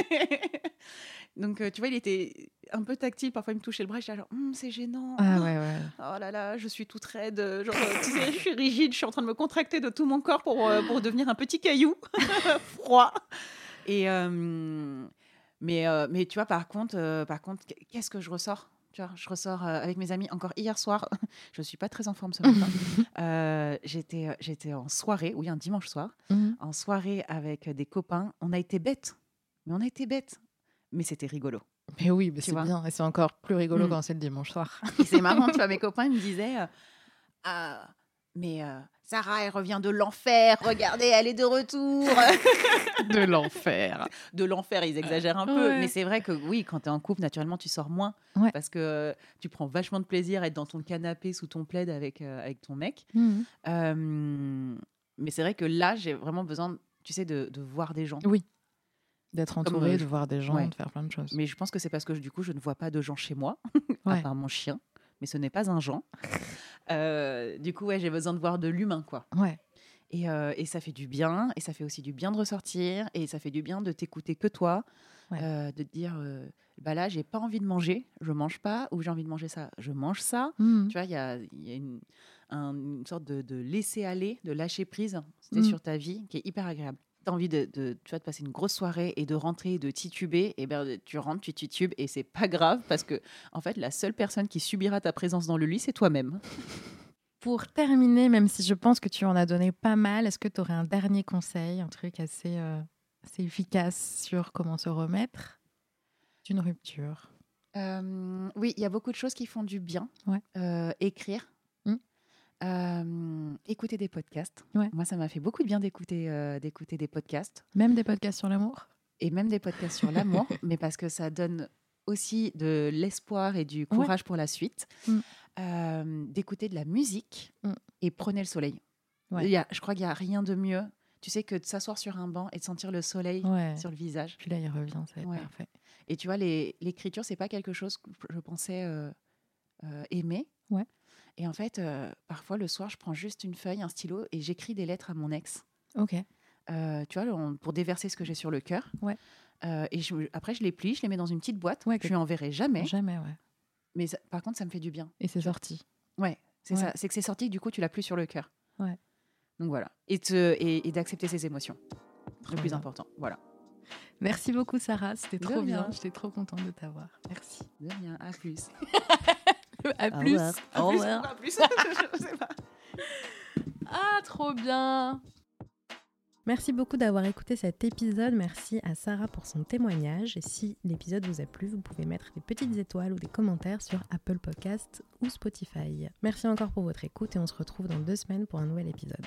Donc, euh, tu vois, il était un peu tactile. Parfois, il me touchait le bras. J'étais genre, Hum, c'est gênant. Ah ouais, ouais. Oh là là, je suis toute raide. euh, Genre, euh, tu sais, je suis rigide. Je suis en train de me contracter de tout mon corps pour, pour devenir un petit caillou froid. Et euh, mais, euh, mais tu vois, par contre, euh, par contre, qu'est-ce que je ressors? Tu vois, je ressors avec mes amis encore hier soir. je suis pas très en forme ce matin. J'étais, j'étais en soirée, oui, un dimanche soir, Mhm. en soirée avec des copains. On a été bêtes, mais on a été bêtes. Mais c'était rigolo. Mais oui, mais c'est bien. Et c'est encore plus rigolo Mm. quand c'est le dimanche soir. Et c'est marrant, tu vois, mes copains me disaient euh, Ah, mais euh, Sarah, elle revient de l'enfer, regardez, elle est de retour. de l'enfer. de l'enfer, ils exagèrent un peu. Ouais. Mais c'est vrai que oui, quand tu es en couple, naturellement, tu sors moins. Ouais. Parce que euh, tu prends vachement de plaisir à être dans ton canapé sous ton plaid avec, euh, avec ton mec. Euh, mais c'est vrai que là, j'ai vraiment besoin, tu sais, de, de voir des gens. Oui. D'être entouré, euh, de voir des gens, ouais. de faire plein de choses. Mais je pense que c'est parce que du coup, je ne vois pas de gens chez moi, Ouais. à part mon chien. Mais ce n'est pas un Jean. Euh, du coup, ouais, j'ai besoin de voir de l'humain, quoi. Ouais. Et, euh, et ça fait du bien, et ça fait aussi du bien de ressortir, et ça fait du bien de t'écouter que toi, Ouais. euh, de te dire, bah là, j'ai pas envie de manger, je mange pas, ou j'ai envie de manger ça, je mange ça. Mhm. Tu vois, il y a, y a une, un- une sorte de, de laisser aller, de lâcher prise tu sais, Mm. sur ta vie, qui est hyper agréable. Tu as envie de, de- tu vois, de passer une grosse soirée et de rentrer, de tituber, et ben tu rentres, tu titubes, et c'est pas grave, parce que en fait, la seule personne qui subira ta présence dans le lit, c'est toi-même. Pour terminer, même si je pense que tu en as donné pas mal, est-ce que tu aurais un dernier conseil, un truc assez, euh, assez efficace sur comment se remettre d'une rupture? Euh, oui, il y a beaucoup de choses qui font du bien. Ouais. Euh, écrire. Euh, écouter des podcasts. Ouais. Moi, ça m'a fait beaucoup de bien d'écouter euh, d'écouter des podcasts Même des podcasts sur l'amour et même des podcasts sur l'amour, mais parce que ça donne aussi de l'espoir et du courage pour la suite. Mm. Euh, d'écouter de la musique Mm. et prenez le soleil. Ouais. Il y a- je crois qu'il n'y a rien de mieux, tu sais, que de s'asseoir sur un banc et de sentir le soleil sur le visage. Puis là, il revient, c'est parfait. Et tu vois, l'écriture, c'est pas quelque chose que je pensais euh, euh, aimer. Ouais. Et en fait, euh, parfois le soir, je prends juste une feuille, un stylo et j'écris des lettres à mon ex. Ok. Euh, tu vois, on- pour déverser ce que j'ai sur le cœur. Ouais. Euh, et je- après, je les plie, je les mets dans une petite boîte. Ouais, je que- lui enverrai jamais. Jamais, ouais. Mais ça- par contre, ça me fait du bien. Et c'est sorti. Ouais, c'est Ouais. ça. C'est que c'est sorti, du coup, tu l'as plus sur le cœur. Ouais. Donc voilà. Et, te- et, et d'accepter ses émotions. Trop le plus bien. important. Voilà. Merci beaucoup, Sarah. C'était trop bien. rien. J'étais trop contente de t'avoir. Merci. De rien. À plus. À Au plus. revoir. Au À plus. revoir. À plus. Je sais pas. Ah, trop bien. Merci beaucoup d'avoir écouté cet épisode. Merci à Sarah pour son témoignage. Et si l'épisode vous a plu, vous pouvez mettre des petites étoiles ou des commentaires sur Apple Podcast ou Spotify. Merci encore pour votre écoute et on se retrouve dans deux semaines pour un nouvel épisode.